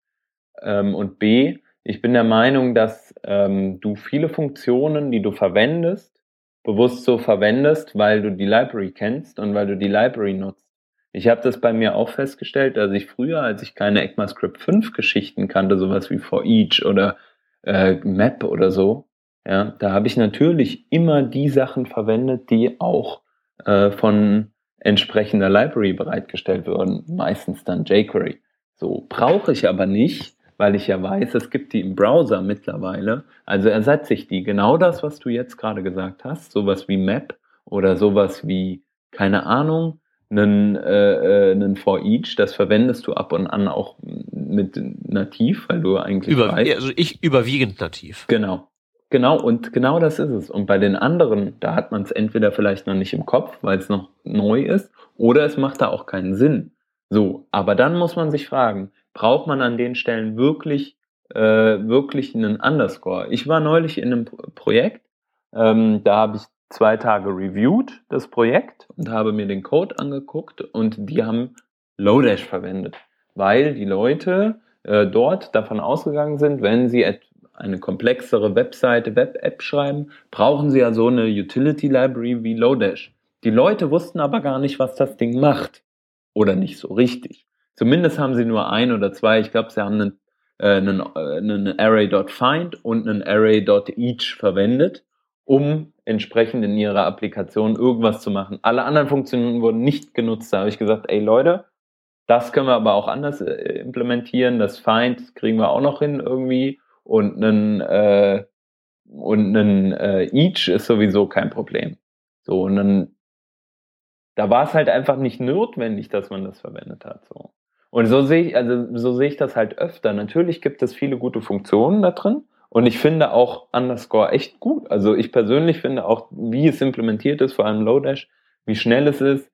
Speaker 2: Ähm, und B, ich bin der Meinung, dass ähm, du viele Funktionen, die du verwendest, bewusst so verwendest, weil du die Library kennst und weil du die Library nutzt. Ich habe das bei mir auch festgestellt, dass ich früher, als ich keine ECMAScript 5 Geschichten kannte, sowas wie for each oder äh, Map oder so, Ja, da habe ich natürlich immer die Sachen verwendet, die auch äh, von entsprechender Library bereitgestellt wurden, meistens dann jQuery. So brauche ich aber nicht, weil ich ja weiß, es gibt die im Browser mittlerweile. Also ersetze ich die. Genau das, was du jetzt gerade gesagt hast, sowas wie Map oder sowas wie, keine Ahnung, einen, äh, äh einen For Each, das verwendest du ab und an auch mit nativ, weil du eigentlich
Speaker 1: Über, weißt. Also ich überwiegend nativ.
Speaker 2: Genau. Genau, und genau das ist es. Und bei den anderen, da hat man es entweder vielleicht noch nicht im Kopf, weil es noch neu ist, oder es macht da auch keinen Sinn. So, aber dann muss man sich fragen, braucht man an den Stellen wirklich, äh, wirklich einen Underscore? Ich war neulich in einem Projekt, ähm, da habe ich zwei Tage reviewed, das Projekt, und habe mir den Code angeguckt und die haben Lodash verwendet, weil die Leute äh, dort davon ausgegangen sind, wenn sie eine komplexere Webseite, Web-App schreiben, brauchen sie ja so eine Utility Library wie Lodash. Die Leute wussten aber gar nicht, was das Ding macht. Oder nicht so richtig. Zumindest haben sie nur ein oder zwei. Ich glaube, sie haben einen, äh, einen, äh, einen Array.find und einen Array.each verwendet, um entsprechend in ihrer Applikation irgendwas zu machen. Alle anderen Funktionen wurden nicht genutzt. Da habe ich gesagt, ey Leute, das können wir aber auch anders äh, implementieren. Das Find kriegen wir auch noch hin irgendwie und einen, äh, und einen äh, Each ist sowieso kein Problem. So, und dann, da war es halt einfach nicht notwendig, dass man das verwendet hat. So. Und so sehe ich, also so sehe ich das halt öfter. Natürlich gibt es viele gute Funktionen da drin. Und ich finde auch Underscore echt gut. Also ich persönlich finde auch, wie es implementiert ist, vor allem Lodash, wie schnell es ist,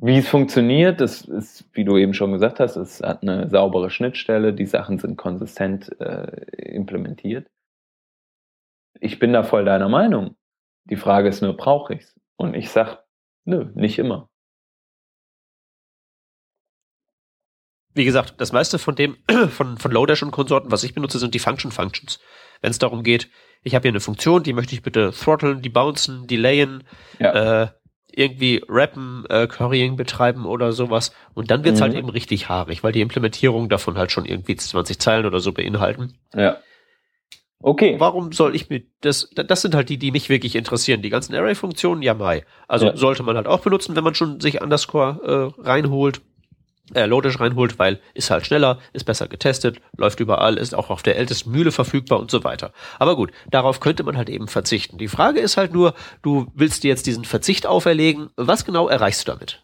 Speaker 2: wie es funktioniert, das ist, wie du eben schon gesagt hast, es hat eine saubere Schnittstelle, die Sachen sind konsistent äh, implementiert. Ich bin da voll deiner Meinung. Die Frage ist nur, brauche ich's? Und ich sag, nö, nicht immer.
Speaker 1: Wie gesagt, das meiste von dem, [CLEARS THROAT] von, von Lodash und Konsorten, was ich benutze, sind die Function Functions. Wenn es darum geht, ich habe hier eine Funktion, die möchte ich bitte throtteln, die bouncen, delayen, ja. äh, irgendwie Rappen, äh, Currying betreiben oder sowas. Und dann wird's halt mhm. halt eben richtig haarig, weil die Implementierung davon halt schon irgendwie 20 Zeilen oder so beinhalten.
Speaker 2: Ja. Okay.
Speaker 1: Warum soll ich mir das, das sind halt die, die mich wirklich interessieren. Die ganzen Array-Funktionen, ja mai. Also ja. sollte man halt auch benutzen, wenn man schon sich Underscore äh, reinholt äh, Lodash reinholt, weil ist halt schneller, ist besser getestet, läuft überall, ist auch auf der ältesten Mühle verfügbar und so weiter. Aber gut, darauf könnte man halt eben verzichten. Die Frage ist halt nur, du willst dir jetzt diesen Verzicht auferlegen, was genau erreichst du damit?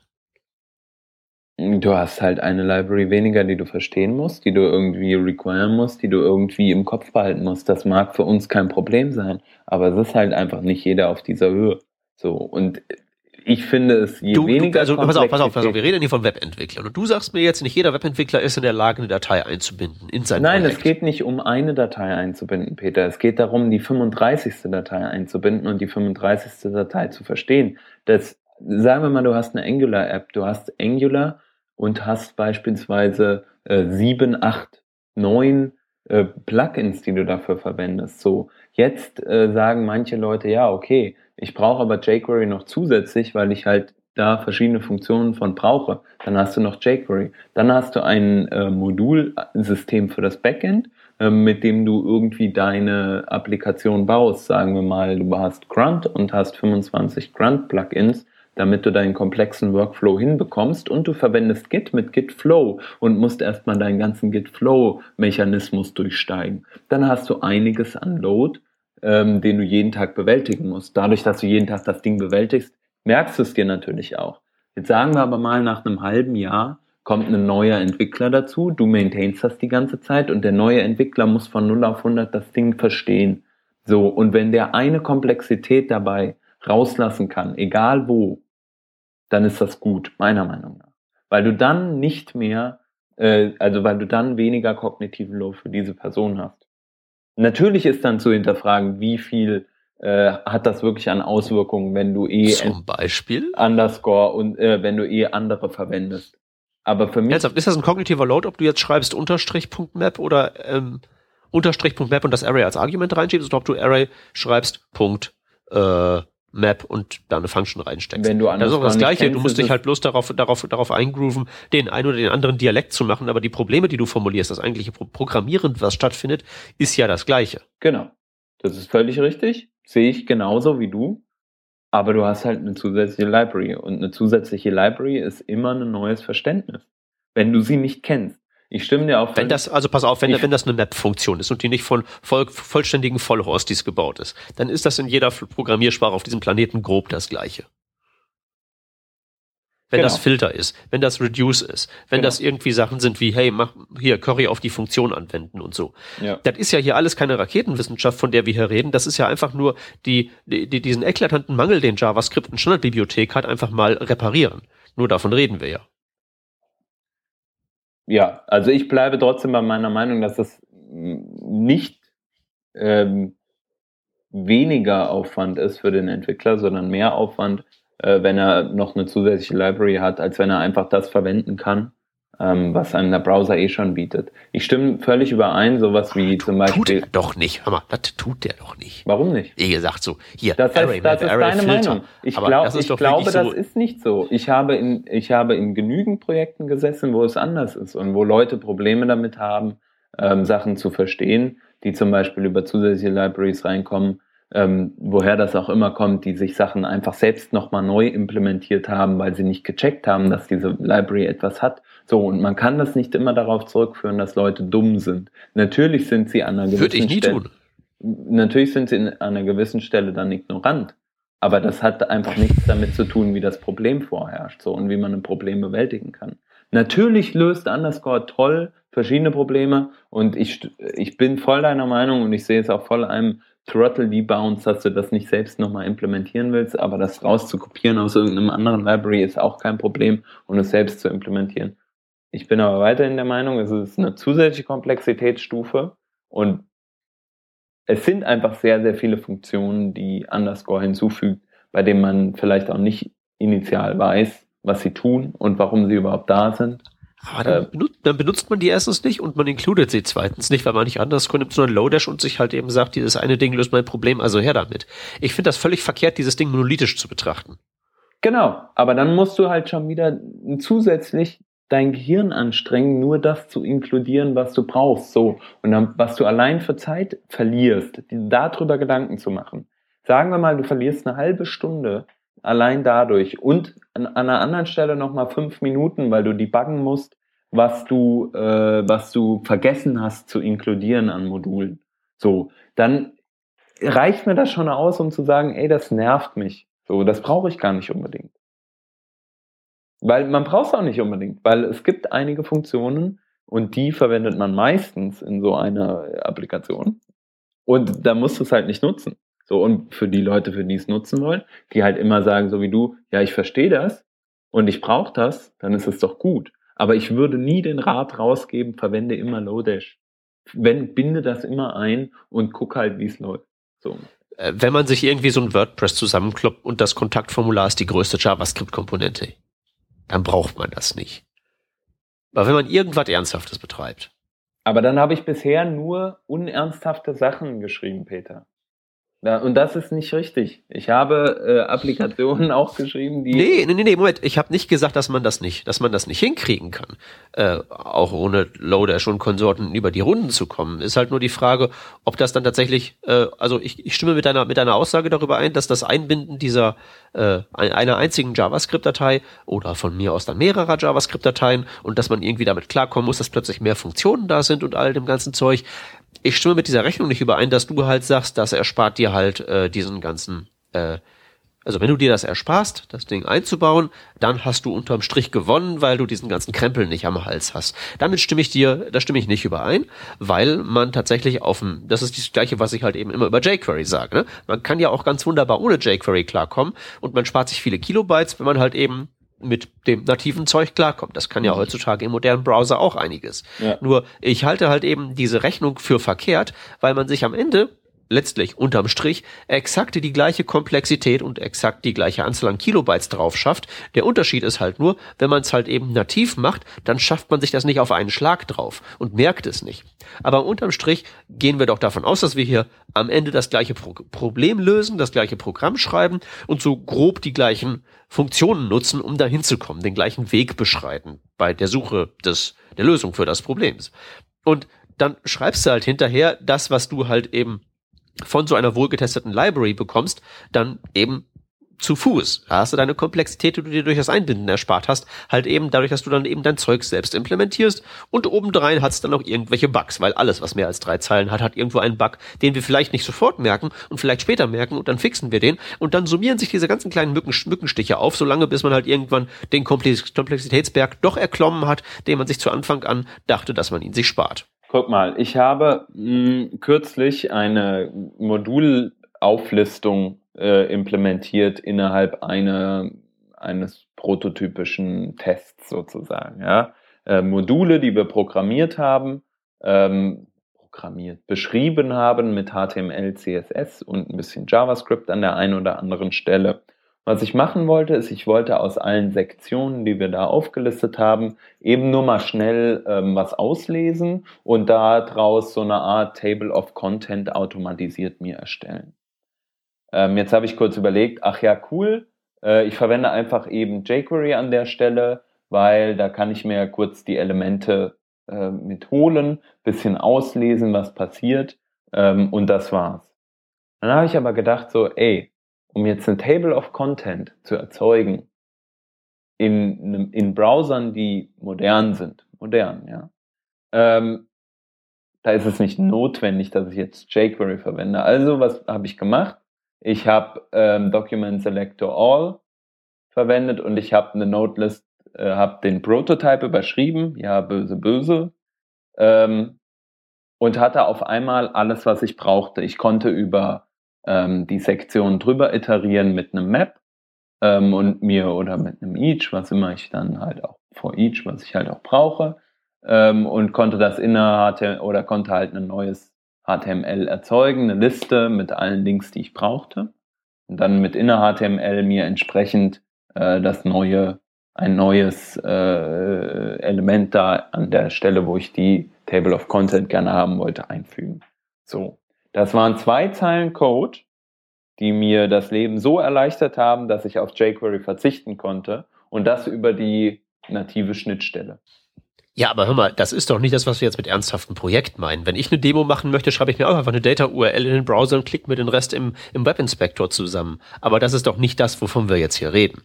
Speaker 2: Du hast halt eine Library weniger, die du verstehen musst, die du irgendwie requiren musst, die du irgendwie im Kopf behalten musst. Das mag für uns kein Problem sein, aber es ist halt einfach nicht jeder auf dieser Höhe. So, und ich finde es je du, weniger.
Speaker 1: Du, also pass auf, pass auf, pass auf, wir reden hier von Webentwicklern. Und du sagst mir jetzt, nicht jeder Webentwickler ist in der Lage, eine Datei einzubinden in sein
Speaker 2: Nein, Projekt. es geht nicht um eine Datei einzubinden, Peter. Es geht darum, die 35. Datei einzubinden und die 35. Datei zu verstehen. Das, sagen wir mal, du hast eine Angular-App, du hast Angular und hast beispielsweise äh, sieben, acht, neun äh, Plugins, die du dafür verwendest. So, jetzt äh, sagen manche Leute, ja, okay, ich brauche aber jQuery noch zusätzlich, weil ich halt da verschiedene Funktionen von brauche. Dann hast du noch jQuery. Dann hast du ein äh, Modulsystem für das Backend, äh, mit dem du irgendwie deine Applikation baust. Sagen wir mal, du hast Grunt und hast 25 Grunt-Plugins, damit du deinen komplexen Workflow hinbekommst und du verwendest Git mit Git Flow und musst erstmal deinen ganzen Git Flow Mechanismus durchsteigen. Dann hast du einiges an Load ähm, den du jeden Tag bewältigen musst. Dadurch, dass du jeden Tag das Ding bewältigst, merkst du es dir natürlich auch. Jetzt sagen wir aber mal, nach einem halben Jahr kommt ein neuer Entwickler dazu, du maintainst das die ganze Zeit und der neue Entwickler muss von 0 auf 100 das Ding verstehen. So, und wenn der eine Komplexität dabei rauslassen kann, egal wo, dann ist das gut, meiner Meinung nach. Weil du dann nicht mehr, äh, also weil du dann weniger kognitiven Load für diese Person hast. Natürlich ist dann zu hinterfragen, wie viel äh, hat das wirklich an Auswirkungen, wenn du eh
Speaker 1: zum Beispiel
Speaker 2: Underscore und äh, wenn du eh andere verwendest. Aber für mich
Speaker 1: Ernsthaft, ist das ein kognitiver Load, ob du jetzt schreibst Unterstrich.map oder ähm, Unterstrich.map und das Array als Argument reinschiebst oder ob du Array schreibst Punkt äh, Map und da eine Function reinsteckst.
Speaker 2: Wenn du
Speaker 1: das ist auch das Gleiche. Kennst, du musst dich halt bloß darauf, darauf, darauf eingrooven, den einen oder den anderen Dialekt zu machen, aber die Probleme, die du formulierst, das eigentliche Programmieren, was stattfindet, ist ja das Gleiche.
Speaker 2: Genau. Das ist völlig richtig. Sehe ich genauso wie du. Aber du hast halt eine zusätzliche Library. Und eine zusätzliche Library ist immer ein neues Verständnis. Wenn du sie nicht kennst. Ich stimme dir auf.
Speaker 1: Wenn das, also pass auf, wenn, wenn das eine Map-Funktion ist und die nicht von voll, vollständigen Vollhostis gebaut ist, dann ist das in jeder Programmiersprache auf diesem Planeten grob das Gleiche wenn genau. das Filter ist, wenn das Reduce ist, wenn genau. das irgendwie Sachen sind wie, hey, mach hier Curry auf die Funktion anwenden und so. Ja. Das ist ja hier alles keine Raketenwissenschaft, von der wir hier reden. Das ist ja einfach nur die, die, diesen eklatanten Mangel, den JavaScript in Standardbibliothek hat, einfach mal reparieren. Nur davon reden wir ja.
Speaker 2: Ja, also ich bleibe trotzdem bei meiner Meinung, dass das nicht ähm, weniger Aufwand ist für den Entwickler, sondern mehr Aufwand äh, wenn er noch eine zusätzliche Library hat, als wenn er einfach das verwenden kann, ähm, was einem der Browser eh schon bietet. Ich stimme völlig überein, sowas wie zum Beispiel.
Speaker 1: Tut er doch nicht. Hör mal, das tut der doch nicht.
Speaker 2: Warum nicht?
Speaker 1: Wie gesagt, so, hier,
Speaker 2: das, heißt, Array, das ist Array deine Filter. Meinung. Ich, glaub, ich glaube, so das ist nicht so. Ich habe, in, ich habe in genügend Projekten gesessen, wo es anders ist und wo Leute Probleme damit haben, ähm, Sachen zu verstehen, die zum Beispiel über zusätzliche Libraries reinkommen, ähm, woher das auch immer kommt, die sich Sachen einfach selbst nochmal neu implementiert haben, weil sie nicht gecheckt haben, dass diese Library etwas hat. So, und man kann das nicht immer darauf zurückführen, dass Leute dumm sind. Natürlich sind sie an einer gewissen
Speaker 1: Würde ich nie Stelle, tun.
Speaker 2: Natürlich sind sie an einer gewissen Stelle dann ignorant. Aber das hat einfach nichts damit zu tun, wie das Problem vorherrscht, so und wie man ein Problem bewältigen kann. Natürlich löst Underscore toll verschiedene Probleme und ich, ich bin voll deiner Meinung und ich sehe es auch voll einem Throttle Debounce, dass du das nicht selbst nochmal implementieren willst, aber das rauszukopieren aus irgendeinem anderen Library ist auch kein Problem und es selbst zu implementieren. Ich bin aber weiterhin der Meinung, es ist eine zusätzliche Komplexitätsstufe und es sind einfach sehr, sehr viele Funktionen, die Underscore hinzufügt, bei denen man vielleicht auch nicht initial weiß, was sie tun und warum sie überhaupt da sind.
Speaker 1: Aber dann, äh, benutzt, dann, benutzt man die erstens nicht und man includet sie zweitens nicht, weil man nicht anders nimmt, sondern Lodash und sich halt eben sagt, dieses eine Ding löst mein Problem, also her damit. Ich finde das völlig verkehrt, dieses Ding monolithisch zu betrachten.
Speaker 2: Genau, aber dann musst du halt schon wieder zusätzlich dein Gehirn anstrengen, nur das zu inkludieren, was du brauchst, so. Und dann, was du allein für Zeit verlierst, darüber Gedanken zu machen. Sagen wir mal, du verlierst eine halbe Stunde allein dadurch und an, an einer anderen Stelle nochmal fünf Minuten, weil du debuggen musst, was du, äh, was du vergessen hast zu inkludieren an Modulen. So, dann reicht mir das schon aus, um zu sagen, ey, das nervt mich. So, das brauche ich gar nicht unbedingt. Weil man braucht es auch nicht unbedingt, weil es gibt einige Funktionen und die verwendet man meistens in so einer Applikation. Und da musst du es halt nicht nutzen. So, und für die Leute, für die es nutzen wollen, die halt immer sagen, so wie du, ja, ich verstehe das und ich brauche das, dann ist es doch gut. Aber ich würde nie den Rat rausgeben, verwende immer Lodash. Wenn, binde das immer ein und guck halt, wie es läuft. So.
Speaker 1: Äh, wenn man sich irgendwie so ein WordPress zusammenkloppt und das Kontaktformular ist die größte JavaScript-Komponente, dann braucht man das nicht. Aber wenn man irgendwas Ernsthaftes betreibt.
Speaker 2: Aber dann habe ich bisher nur unernsthafte Sachen geschrieben, Peter. Ja, und das ist nicht richtig. Ich habe äh, Applikationen [LAUGHS] auch geschrieben, die.
Speaker 1: Nee, nee, nee, Moment. Ich habe nicht gesagt, dass man das nicht, dass man das nicht hinkriegen kann. Äh, auch ohne Loader und Konsorten über die Runden zu kommen. Ist halt nur die Frage, ob das dann tatsächlich, äh, also ich, ich stimme mit deiner, mit deiner Aussage darüber ein, dass das Einbinden dieser äh, einer einzigen JavaScript-Datei oder von mir aus dann mehrerer JavaScript-Dateien und dass man irgendwie damit klarkommen muss, dass plötzlich mehr Funktionen da sind und all dem ganzen Zeug, ich stimme mit dieser Rechnung nicht überein, dass du halt sagst, das erspart dir halt äh, diesen ganzen, äh, also wenn du dir das ersparst, das Ding einzubauen, dann hast du unterm Strich gewonnen, weil du diesen ganzen Krempel nicht am Hals hast. Damit stimme ich dir, da stimme ich nicht überein, weil man tatsächlich auf dem, das ist das gleiche, was ich halt eben immer über jQuery sage. Ne? Man kann ja auch ganz wunderbar ohne jQuery klarkommen und man spart sich viele Kilobytes, wenn man halt eben mit dem nativen Zeug klarkommt. Das kann ja heutzutage im modernen Browser auch einiges. Ja. Nur ich halte halt eben diese Rechnung für verkehrt, weil man sich am Ende letztlich unterm Strich exakt die gleiche Komplexität und exakt die gleiche Anzahl an Kilobytes drauf schafft. Der Unterschied ist halt nur, wenn man es halt eben nativ macht, dann schafft man sich das nicht auf einen Schlag drauf und merkt es nicht. Aber unterm Strich gehen wir doch davon aus, dass wir hier am Ende das gleiche Pro Problem lösen, das gleiche Programm schreiben und so grob die gleichen Funktionen nutzen, um dahin zu kommen, den gleichen Weg beschreiten bei der Suche des, der Lösung für das Problem. Und dann schreibst du halt hinterher das, was du halt eben von so einer wohlgetesteten Library bekommst, dann eben zu Fuß. Da hast du deine Komplexität, die du dir durch das Einbinden erspart hast, halt eben dadurch, dass du dann eben dein Zeug selbst implementierst und obendrein hat es dann auch irgendwelche Bugs, weil alles, was mehr als drei Zeilen hat, hat irgendwo einen Bug, den wir vielleicht nicht sofort merken und vielleicht später merken und dann fixen wir den und dann summieren sich diese ganzen kleinen Mücken, Mückenstiche auf, solange bis man halt irgendwann den Komplexitätsberg doch erklommen hat, den man sich zu Anfang an dachte, dass man ihn sich spart.
Speaker 2: Guck mal, ich habe mh, hm, kürzlich eine Modulauflistung äh, implementiert innerhalb einer, eines prototypischen Tests sozusagen. Ja? Äh, Module, die wir programmiert haben, ähm, programmiert, beschrieben haben mit HTML, CSS und ein bisschen JavaScript an der einen oder anderen Stelle. Was ich machen wollte, ist, ich wollte aus allen Sektionen, die wir da aufgelistet haben, eben nur mal schnell ähm, was auslesen und daraus so eine Art Table of Content automatisiert mir erstellen. Ähm, jetzt habe ich kurz überlegt, ach ja, cool, äh, ich verwende einfach eben jQuery an der Stelle, weil da kann ich mir kurz die Elemente äh, mitholen, bisschen auslesen, was passiert ähm, und das war's. Dann habe ich aber gedacht so, ey, um jetzt ein Table of Content zu erzeugen in, in Browsern, die modern sind, modern, ja, ähm, da ist es nicht notwendig, dass ich jetzt jQuery verwende. Also was habe ich gemacht? Ich habe ähm, Document Selector All verwendet und ich habe eine Nodelist, äh, habe den Prototype überschrieben, ja, böse, böse, ähm, und hatte auf einmal alles, was ich brauchte. Ich konnte über ähm, die Sektion drüber iterieren mit einem Map ähm, und mir oder mit einem Each, was immer ich dann halt auch vor Each, was ich halt auch brauche, ähm, und konnte das inner HTML oder konnte halt ein neues HTML erzeugen, eine Liste mit allen Links, die ich brauchte. Und dann mit inner HTML mir entsprechend äh, das neue, ein neues äh, Element da an der Stelle, wo ich die Table of Content gerne haben wollte, einfügen. So. Das waren zwei Zeilen Code, die mir das Leben so erleichtert haben, dass ich auf jQuery verzichten konnte und das über die native Schnittstelle.
Speaker 1: Ja, aber hör mal, das ist doch nicht das, was wir jetzt mit ernsthaften Projekten meinen. Wenn ich eine Demo machen möchte, schreibe ich mir auch einfach eine Data-URL in den Browser und klicke mir den Rest im, im Webinspektor zusammen. Aber das ist doch nicht das, wovon wir jetzt hier reden.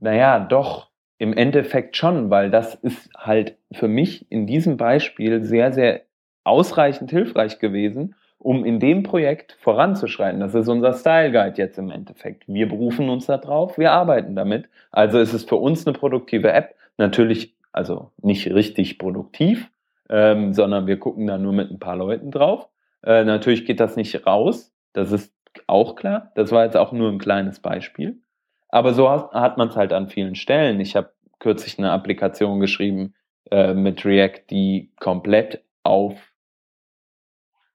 Speaker 2: Naja, doch. Im Endeffekt schon, weil das ist halt für mich in diesem Beispiel sehr, sehr ausreichend hilfreich gewesen, um in dem Projekt voranzuschreiten. Das ist unser Style Guide jetzt im Endeffekt. Wir berufen uns da drauf, wir arbeiten damit. Also ist es für uns eine produktive App. Natürlich also nicht richtig produktiv, ähm, sondern wir gucken da nur mit ein paar Leuten drauf. Äh, natürlich geht das nicht raus, das ist auch klar. Das war jetzt auch nur ein kleines Beispiel. Aber so hat, hat man es halt an vielen Stellen. Ich habe kürzlich eine Applikation geschrieben äh, mit React, die komplett auf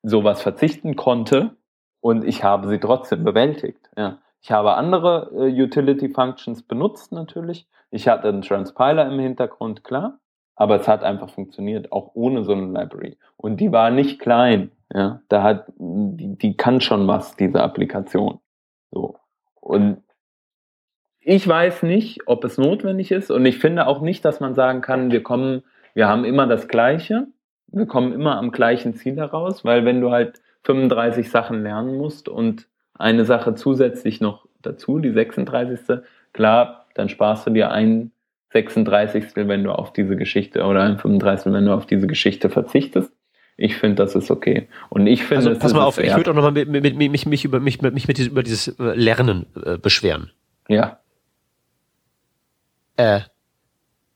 Speaker 2: sowas verzichten konnte und ich habe sie trotzdem bewältigt. Ja. Ich habe andere äh, Utility Functions benutzt natürlich. Ich hatte einen Transpiler im Hintergrund, klar. Aber es hat einfach funktioniert, auch ohne so eine Library. Und die war nicht klein. Ja, da hat, die, die kann schon was, diese Applikation. So. Und ich weiß nicht, ob es notwendig ist. Und ich finde auch nicht, dass man sagen kann, wir kommen, wir haben immer das Gleiche. Wir kommen immer am gleichen Ziel heraus, weil wenn du halt 35 Sachen lernen musst und eine Sache zusätzlich noch dazu, die 36. Klar, dann sparst du dir ein 36. wenn du auf diese Geschichte oder ein 35. wenn du auf diese Geschichte verzichtest. Ich finde, das ist okay. Und ich finde,
Speaker 1: also, pass mal auf, ich würde auch nochmal mit, mit, mit, mich, mich über mich, mich mit dieses, über dieses äh, Lernen äh, beschweren.
Speaker 2: Ja.
Speaker 1: Äh,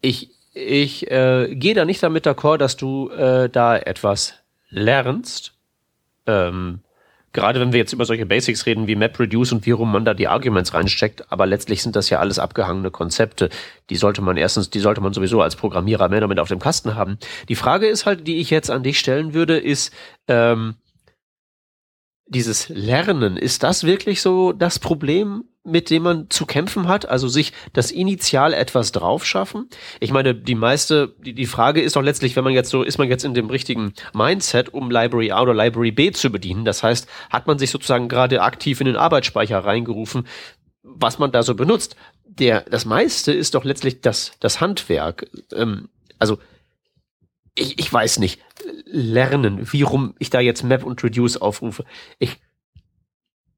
Speaker 1: ich ich äh, gehe da nicht damit d'accord, dass du äh, da etwas lernst. Ähm, gerade wenn wir jetzt über solche Basics reden wie MapReduce und wie rum man da die Arguments reinsteckt, aber letztlich sind das ja alles abgehangene Konzepte. Die sollte man erstens, die sollte man sowieso als Programmierer mehr damit auf dem Kasten haben. Die Frage ist halt, die ich jetzt an dich stellen würde, ist, ähm, dieses Lernen, ist das wirklich so das Problem, mit dem man zu kämpfen hat? Also sich das initial etwas draufschaffen? Ich meine, die meiste, die, die Frage ist doch letztlich, wenn man jetzt so, ist man jetzt in dem richtigen Mindset, um Library A oder Library B zu bedienen? Das heißt, hat man sich sozusagen gerade aktiv in den Arbeitsspeicher reingerufen, was man da so benutzt? Der, das meiste ist doch letztlich das, das Handwerk. Ähm, also, ich, ich weiß nicht, lernen, wie rum ich da jetzt Map und Reduce aufrufe. Ich,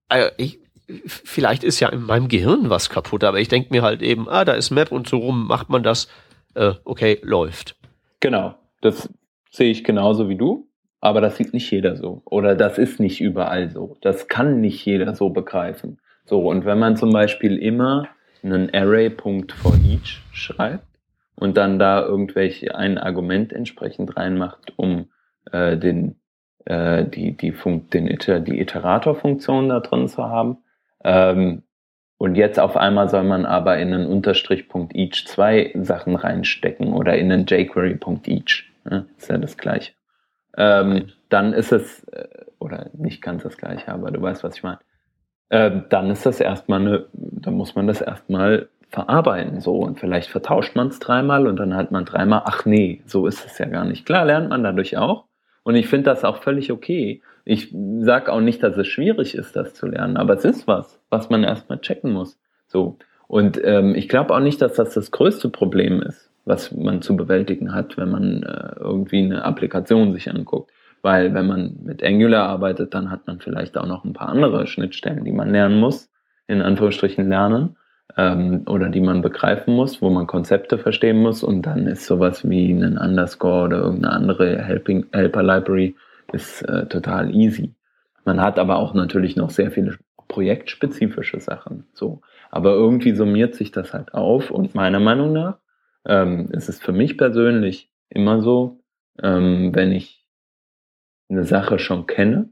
Speaker 1: äh, ich, vielleicht ist ja in meinem Gehirn was kaputt, aber ich denke mir halt eben, ah, da ist Map und so rum macht man das, äh, okay, läuft.
Speaker 2: Genau, das sehe ich genauso wie du, aber das sieht nicht jeder so. Oder das ist nicht überall so. Das kann nicht jeder so begreifen. So, und wenn man zum Beispiel immer einen Array-Punkt for each schreibt und dann da irgendwelche ein Argument entsprechend reinmacht, um äh, den äh, die die Funk den Iter die Iterator-Funktion da drin zu haben. Ähm, und jetzt auf einmal soll man aber in einen Unterstrich.each each zwei Sachen reinstecken oder in einen jQuery.each. each. Ne? Ist ja das gleiche. Ähm, dann ist es, äh, oder nicht ganz das gleiche, aber du weißt, was ich meine äh, dann ist das erstmal eine, dann muss man das erstmal verarbeiten so und vielleicht vertauscht man es dreimal und dann hat man dreimal, ach nee, so ist es ja gar nicht. Klar lernt man dadurch auch und ich finde das auch völlig okay. Ich sage auch nicht, dass es schwierig ist, das zu lernen, aber es ist was, was man erstmal checken muss. So und ähm, ich glaube auch nicht, dass das das größte Problem ist, was man zu bewältigen hat, wenn man äh, irgendwie eine Applikation sich anguckt. Weil wenn man mit Angular arbeitet, dann hat man vielleicht auch noch ein paar andere Schnittstellen, die man lernen muss, in Anführungsstrichen lernen, ähm, oder die man begreifen muss, wo man Konzepte verstehen muss. Und dann ist sowas wie ein Underscore oder irgendeine andere Helping, Helper Library ist äh, total easy. Man hat aber auch natürlich noch sehr viele projektspezifische Sachen. So. Aber irgendwie summiert sich das halt auf und meiner Meinung nach ähm, ist es für mich persönlich immer so, ähm, wenn ich eine Sache schon kenne,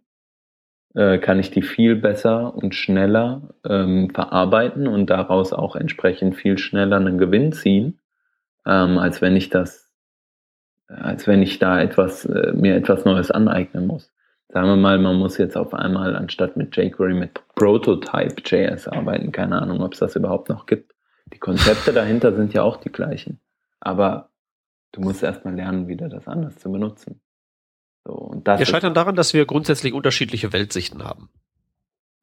Speaker 2: äh, kann ich die viel besser und schneller ähm, verarbeiten und daraus auch entsprechend viel schneller einen Gewinn ziehen, ähm, als wenn ich das, als wenn ich da etwas, äh, mir etwas Neues aneignen muss. Sagen wir mal, man muss jetzt auf einmal anstatt mit jQuery mit Prototype.js arbeiten. Keine Ahnung, ob es das überhaupt noch gibt. Die Konzepte [LAUGHS] dahinter sind ja auch die gleichen. Aber du musst erstmal lernen, wieder das anders zu benutzen.
Speaker 1: So, wir scheitern daran, dass wir grundsätzlich unterschiedliche Weltsichten haben.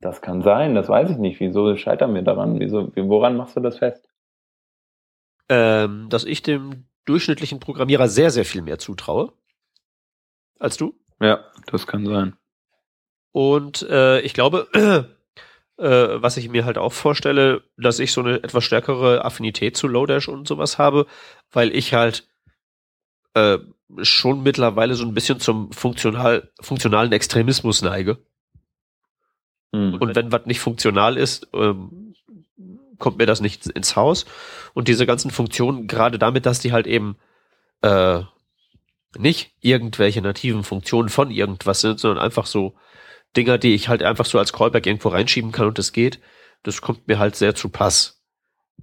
Speaker 2: Das kann sein, das weiß ich nicht. Wieso scheitern wir daran? Wieso, woran machst du das fest?
Speaker 1: Ähm, dass ich dem durchschnittlichen Programmierer sehr, sehr viel mehr zutraue als du.
Speaker 2: Ja, das kann sein.
Speaker 1: Und äh, ich glaube, [CLEARS THROAT] äh, was ich mir halt auch vorstelle, dass ich so eine etwas stärkere Affinität zu Lodash und sowas habe, weil ich halt äh, schon mittlerweile so ein bisschen zum funktional, funktionalen Extremismus neige. Mhm. Und wenn was nicht funktional ist, ähm, kommt mir das nicht ins Haus. Und diese ganzen Funktionen, gerade damit, dass die halt eben äh, nicht irgendwelche nativen Funktionen von irgendwas sind, sondern einfach so Dinger, die ich halt einfach so als Callback irgendwo reinschieben kann und das geht, das kommt mir halt sehr zu Pass.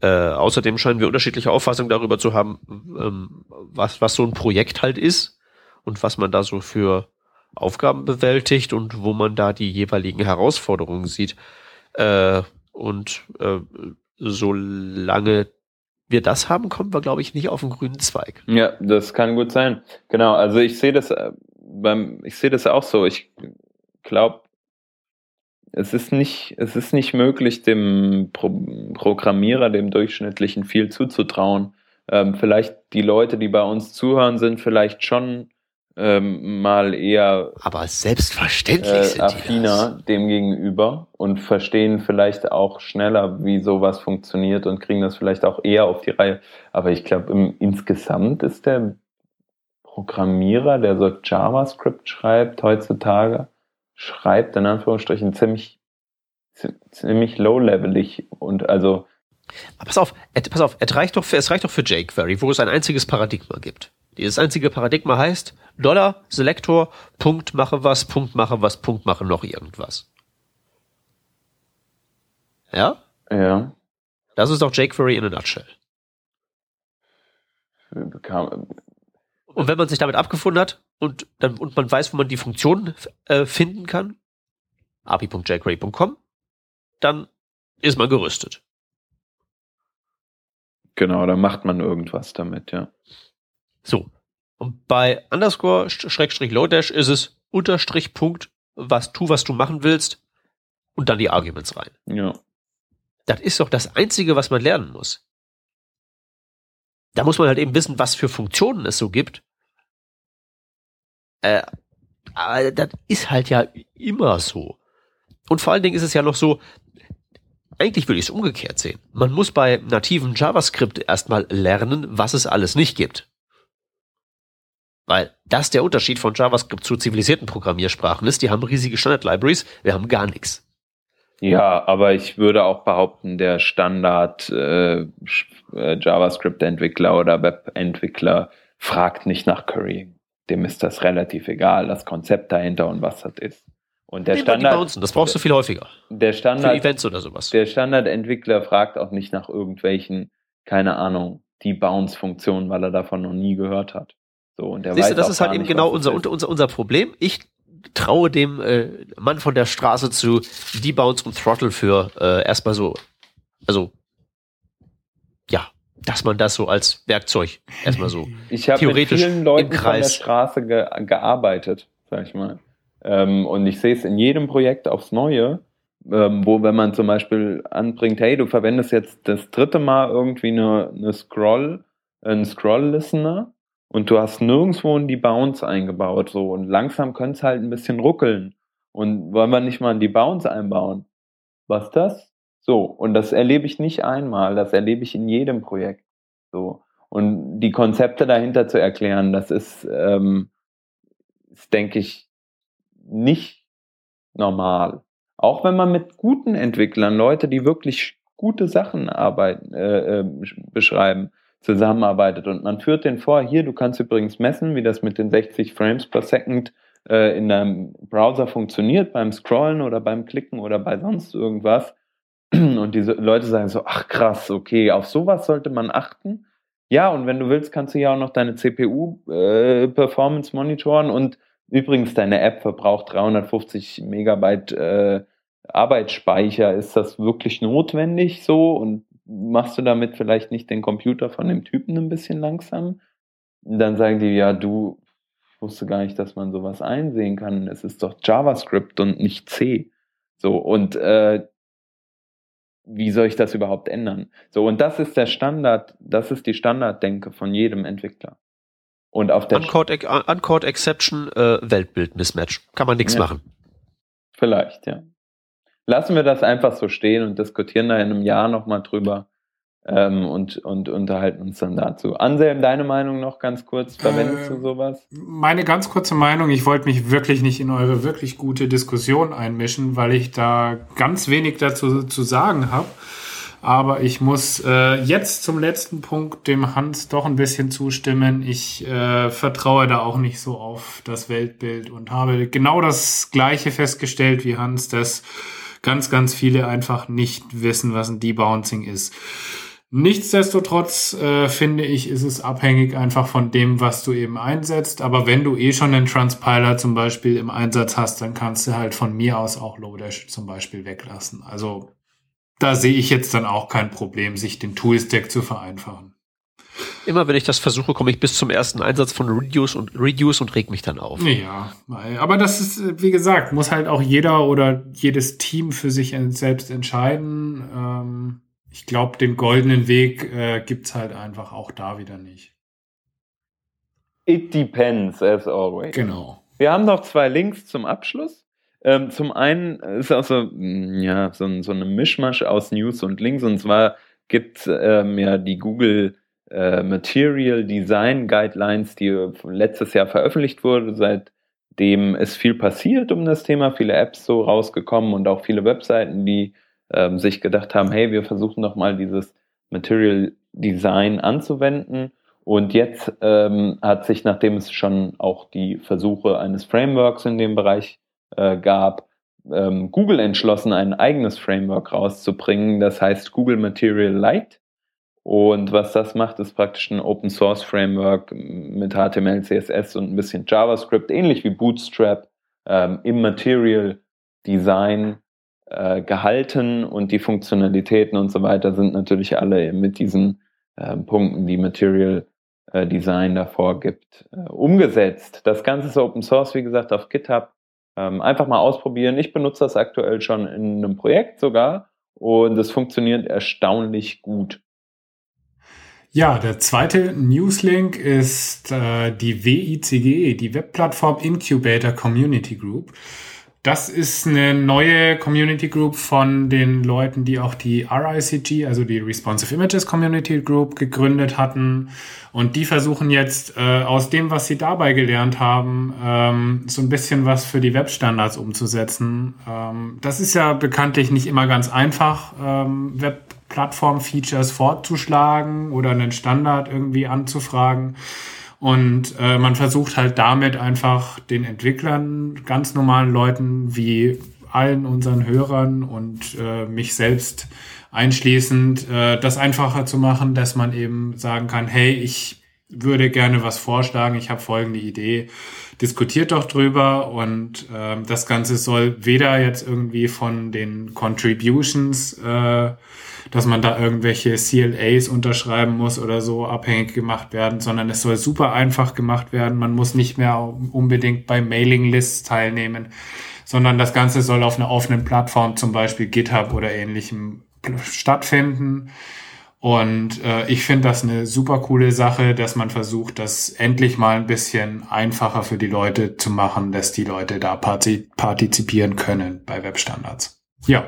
Speaker 1: Äh, außerdem scheinen wir unterschiedliche Auffassungen darüber zu haben, ähm, was, was so ein Projekt halt ist und was man da so für Aufgaben bewältigt und wo man da die jeweiligen Herausforderungen sieht. Äh, und äh, solange wir das haben, kommen wir, glaube ich, nicht auf den grünen Zweig.
Speaker 2: Ja, das kann gut sein. Genau, also ich sehe das äh, beim, ich sehe das auch so. Ich glaube, es ist nicht, es ist nicht möglich, dem Pro Programmierer, dem Durchschnittlichen viel zuzutrauen. Ähm, vielleicht die Leute, die bei uns zuhören, sind vielleicht schon ähm, mal eher
Speaker 1: aber selbstverständlich
Speaker 2: äh, affiner dem gegenüber und verstehen vielleicht auch schneller, wie sowas funktioniert und kriegen das vielleicht auch eher auf die Reihe. Aber ich glaube, insgesamt ist der Programmierer, der so JavaScript schreibt heutzutage, schreibt, in Anführungsstrichen, ziemlich, ziemlich low-levelig und also.
Speaker 1: Aber pass auf, pass auf, es reicht doch für, es reicht doch für jQuery, wo es ein einziges Paradigma gibt. Dieses einzige Paradigma heißt Dollar, Selektor, Punkt, mache was, Punkt, mache was, Punkt, mache noch irgendwas. Ja?
Speaker 2: Ja.
Speaker 1: Das ist doch jQuery in a nutshell.
Speaker 2: Bekam,
Speaker 1: und wenn man sich damit abgefunden hat und dann und man weiß, wo man die Funktion äh, finden kann, api.jquery.com, dann ist man gerüstet.
Speaker 2: Genau, dann macht man irgendwas damit, ja.
Speaker 1: So. Und bei underscore Schrägstrich Lodash ist es Unterstrich Punkt, was tu, was du machen willst und dann die Arguments rein.
Speaker 2: Ja.
Speaker 1: Das ist doch das Einzige, was man lernen muss da muss man halt eben wissen, was für Funktionen es so gibt. Äh, aber das ist halt ja immer so. Und vor allen Dingen ist es ja noch so, eigentlich würde ich es umgekehrt sehen. Man muss bei nativen JavaScript erstmal lernen, was es alles nicht gibt. Weil das der Unterschied von JavaScript zu zivilisierten Programmiersprachen ist. Die haben riesige Standard-Libraries, wir haben gar nichts.
Speaker 2: Ja, aber ich würde auch behaupten, der Standard äh, äh JavaScript-Entwickler oder Web-Entwickler fragt nicht nach Currying. Dem ist das relativ egal, das Konzept dahinter und was das ist. Und der Standard,
Speaker 1: das brauchst du viel häufiger.
Speaker 2: Der Standard,
Speaker 1: Für Events oder sowas.
Speaker 2: Der Standardentwickler fragt auch nicht nach irgendwelchen, keine Ahnung, die Bounce-Funktionen, weil er davon noch nie gehört hat. So, und der
Speaker 1: Siehst
Speaker 2: weiß
Speaker 1: du, das ist halt eben genau unser, unser, unser Problem. Ich traue dem äh, Mann von der Straße zu, Debounce und Throttle für äh, erstmal so, also ja, dass man das so als Werkzeug erstmal so [LAUGHS]
Speaker 2: ich theoretisch mit vielen Leuten im Kreis von der Straße ge gearbeitet, sag ich mal. Ähm, und ich sehe es in jedem Projekt aufs Neue, ähm, wo wenn man zum Beispiel anbringt, hey, du verwendest jetzt das dritte Mal irgendwie eine, eine Scroll, einen Scroll-Listener und du hast nirgendwo in die Bounce eingebaut, so und langsam könnte es halt ein bisschen ruckeln. Und wollen wir nicht mal in die Bounce einbauen? Was das? So, und das erlebe ich nicht einmal, das erlebe ich in jedem Projekt. So. Und die Konzepte dahinter zu erklären, das ist, ähm, ist denke ich, nicht normal. Auch wenn man mit guten Entwicklern, Leute, die wirklich gute Sachen arbeiten, äh, äh, beschreiben, zusammenarbeitet und man führt den vor, hier, du kannst übrigens messen, wie das mit den 60 Frames per Second äh, in deinem Browser funktioniert, beim Scrollen oder beim Klicken oder bei sonst irgendwas. Und diese Leute sagen so, ach krass, okay, auf sowas sollte man achten. Ja, und wenn du willst, kannst du ja auch noch deine CPU-Performance äh, monitoren und übrigens, deine App verbraucht 350 Megabyte äh, Arbeitsspeicher. Ist das wirklich notwendig so? Und machst du damit vielleicht nicht den Computer von dem Typen ein bisschen langsam? Und dann sagen die, ja, du wusste gar nicht, dass man sowas einsehen kann. Es ist doch JavaScript und nicht C. So, und äh, wie soll ich das überhaupt ändern? So, und das ist der Standard, das ist die Standarddenke von jedem Entwickler. Und auf der
Speaker 1: Uncode, Uncode Exception, äh, Weltbild Mismatch. Kann man nichts ja. machen.
Speaker 2: Vielleicht, ja. Lassen wir das einfach so stehen und diskutieren da in einem Jahr nochmal drüber ähm, und, und unterhalten uns dann dazu. Anselm, deine Meinung noch ganz kurz? Verwendest äh, du sowas?
Speaker 3: Meine ganz kurze Meinung, ich wollte mich wirklich nicht in eure wirklich gute Diskussion einmischen, weil ich da ganz wenig dazu zu sagen habe. Aber ich muss äh, jetzt zum letzten Punkt dem Hans doch ein bisschen zustimmen. Ich äh, vertraue da auch nicht so auf das Weltbild und habe genau das gleiche festgestellt wie Hans, dass ganz, ganz viele einfach nicht wissen, was ein Debouncing ist. Nichtsdestotrotz äh, finde ich, ist es abhängig einfach von dem, was du eben einsetzt. Aber wenn du eh schon einen Transpiler zum Beispiel im Einsatz hast, dann kannst du halt von mir aus auch Lodash zum Beispiel weglassen. Also da sehe ich jetzt dann auch kein Problem, sich den Toolstack zu vereinfachen.
Speaker 1: Immer wenn ich das versuche, komme ich bis zum ersten Einsatz von Reduce und Reduce und reg mich dann auf.
Speaker 3: Ja, aber das ist, wie gesagt, muss halt auch jeder oder jedes Team für sich selbst entscheiden. Ähm, ich glaube, den goldenen Weg äh, gibt's halt einfach auch da wieder nicht.
Speaker 2: It depends, as always.
Speaker 3: Genau.
Speaker 2: Wir haben noch zwei Links zum Abschluss. Ähm, zum einen ist auch so, mm, ja, so, so eine Mischmasch aus News und Links. Und zwar gibt ähm, ja die Google äh, Material Design Guidelines, die letztes Jahr veröffentlicht wurde, seitdem ist viel passiert um das Thema, viele Apps so rausgekommen und auch viele Webseiten, die ähm, sich gedacht haben, hey, wir versuchen doch mal dieses Material Design anzuwenden. Und jetzt ähm, hat sich, nachdem es schon auch die Versuche eines Frameworks in dem Bereich äh, gab, ähm, Google entschlossen, ein eigenes Framework rauszubringen. Das heißt Google Material Lite. Und was das macht, ist praktisch ein Open Source Framework mit HTML, CSS und ein bisschen JavaScript, ähnlich wie Bootstrap, ähm, im Material Design äh, gehalten und die Funktionalitäten und so weiter sind natürlich alle mit diesen äh, Punkten, die Material äh, Design davor gibt, äh, umgesetzt. Das Ganze ist Open Source, wie gesagt, auf GitHub. Ähm, einfach mal ausprobieren. Ich benutze das aktuell schon in einem Projekt sogar und es funktioniert erstaunlich gut.
Speaker 3: Ja, der zweite Newslink ist äh, die WICG, die Webplattform Incubator Community Group. das ist eine neue Community Group von den Leuten, die auch die RICG, also die Responsive Images Community Group, gegründet hatten. Und die versuchen jetzt äh, aus dem, was sie dabei gelernt haben, ähm, so ein bisschen was für die Webstandards umzusetzen. Ähm, das ist ja bekanntlich nicht immer ganz einfach, ähm, Webplattform-Features fortzuschlagen oder einen Standard irgendwie anzufragen. Und äh, man versucht halt damit einfach den Entwicklern, ganz normalen Leuten wie allen unseren Hörern und äh, mich selbst einschließend, äh, das einfacher zu machen, dass man eben sagen kann, hey, ich würde gerne was vorschlagen, ich habe folgende Idee, diskutiert doch drüber und äh, das Ganze soll weder jetzt irgendwie von den Contributions äh, dass man da irgendwelche CLAs unterschreiben muss oder so abhängig gemacht werden, sondern es soll super einfach gemacht werden. Man muss nicht mehr unbedingt bei Mailinglists teilnehmen, sondern das Ganze soll auf einer offenen Plattform, zum Beispiel GitHub oder ähnlichem, stattfinden. Und äh, ich finde das eine super coole Sache, dass man versucht, das endlich mal ein bisschen einfacher für die Leute zu machen, dass die Leute da partizipieren können bei Webstandards. Ja,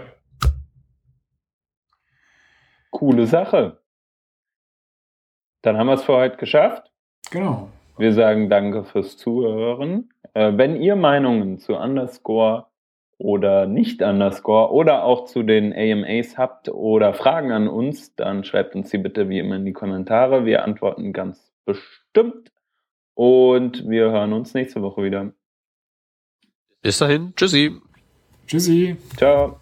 Speaker 2: Coole Sache. Dann haben wir es für heute geschafft.
Speaker 3: Genau.
Speaker 2: Wir sagen danke fürs Zuhören. Äh, wenn ihr Meinungen zu Underscore oder nicht Underscore oder auch zu den AMAs habt oder Fragen an uns, dann schreibt uns die bitte wie immer in die Kommentare. Wir antworten ganz bestimmt. Und wir hören uns nächste Woche wieder.
Speaker 1: Bis dahin. Tschüssi.
Speaker 3: Tschüssi.
Speaker 2: Ciao.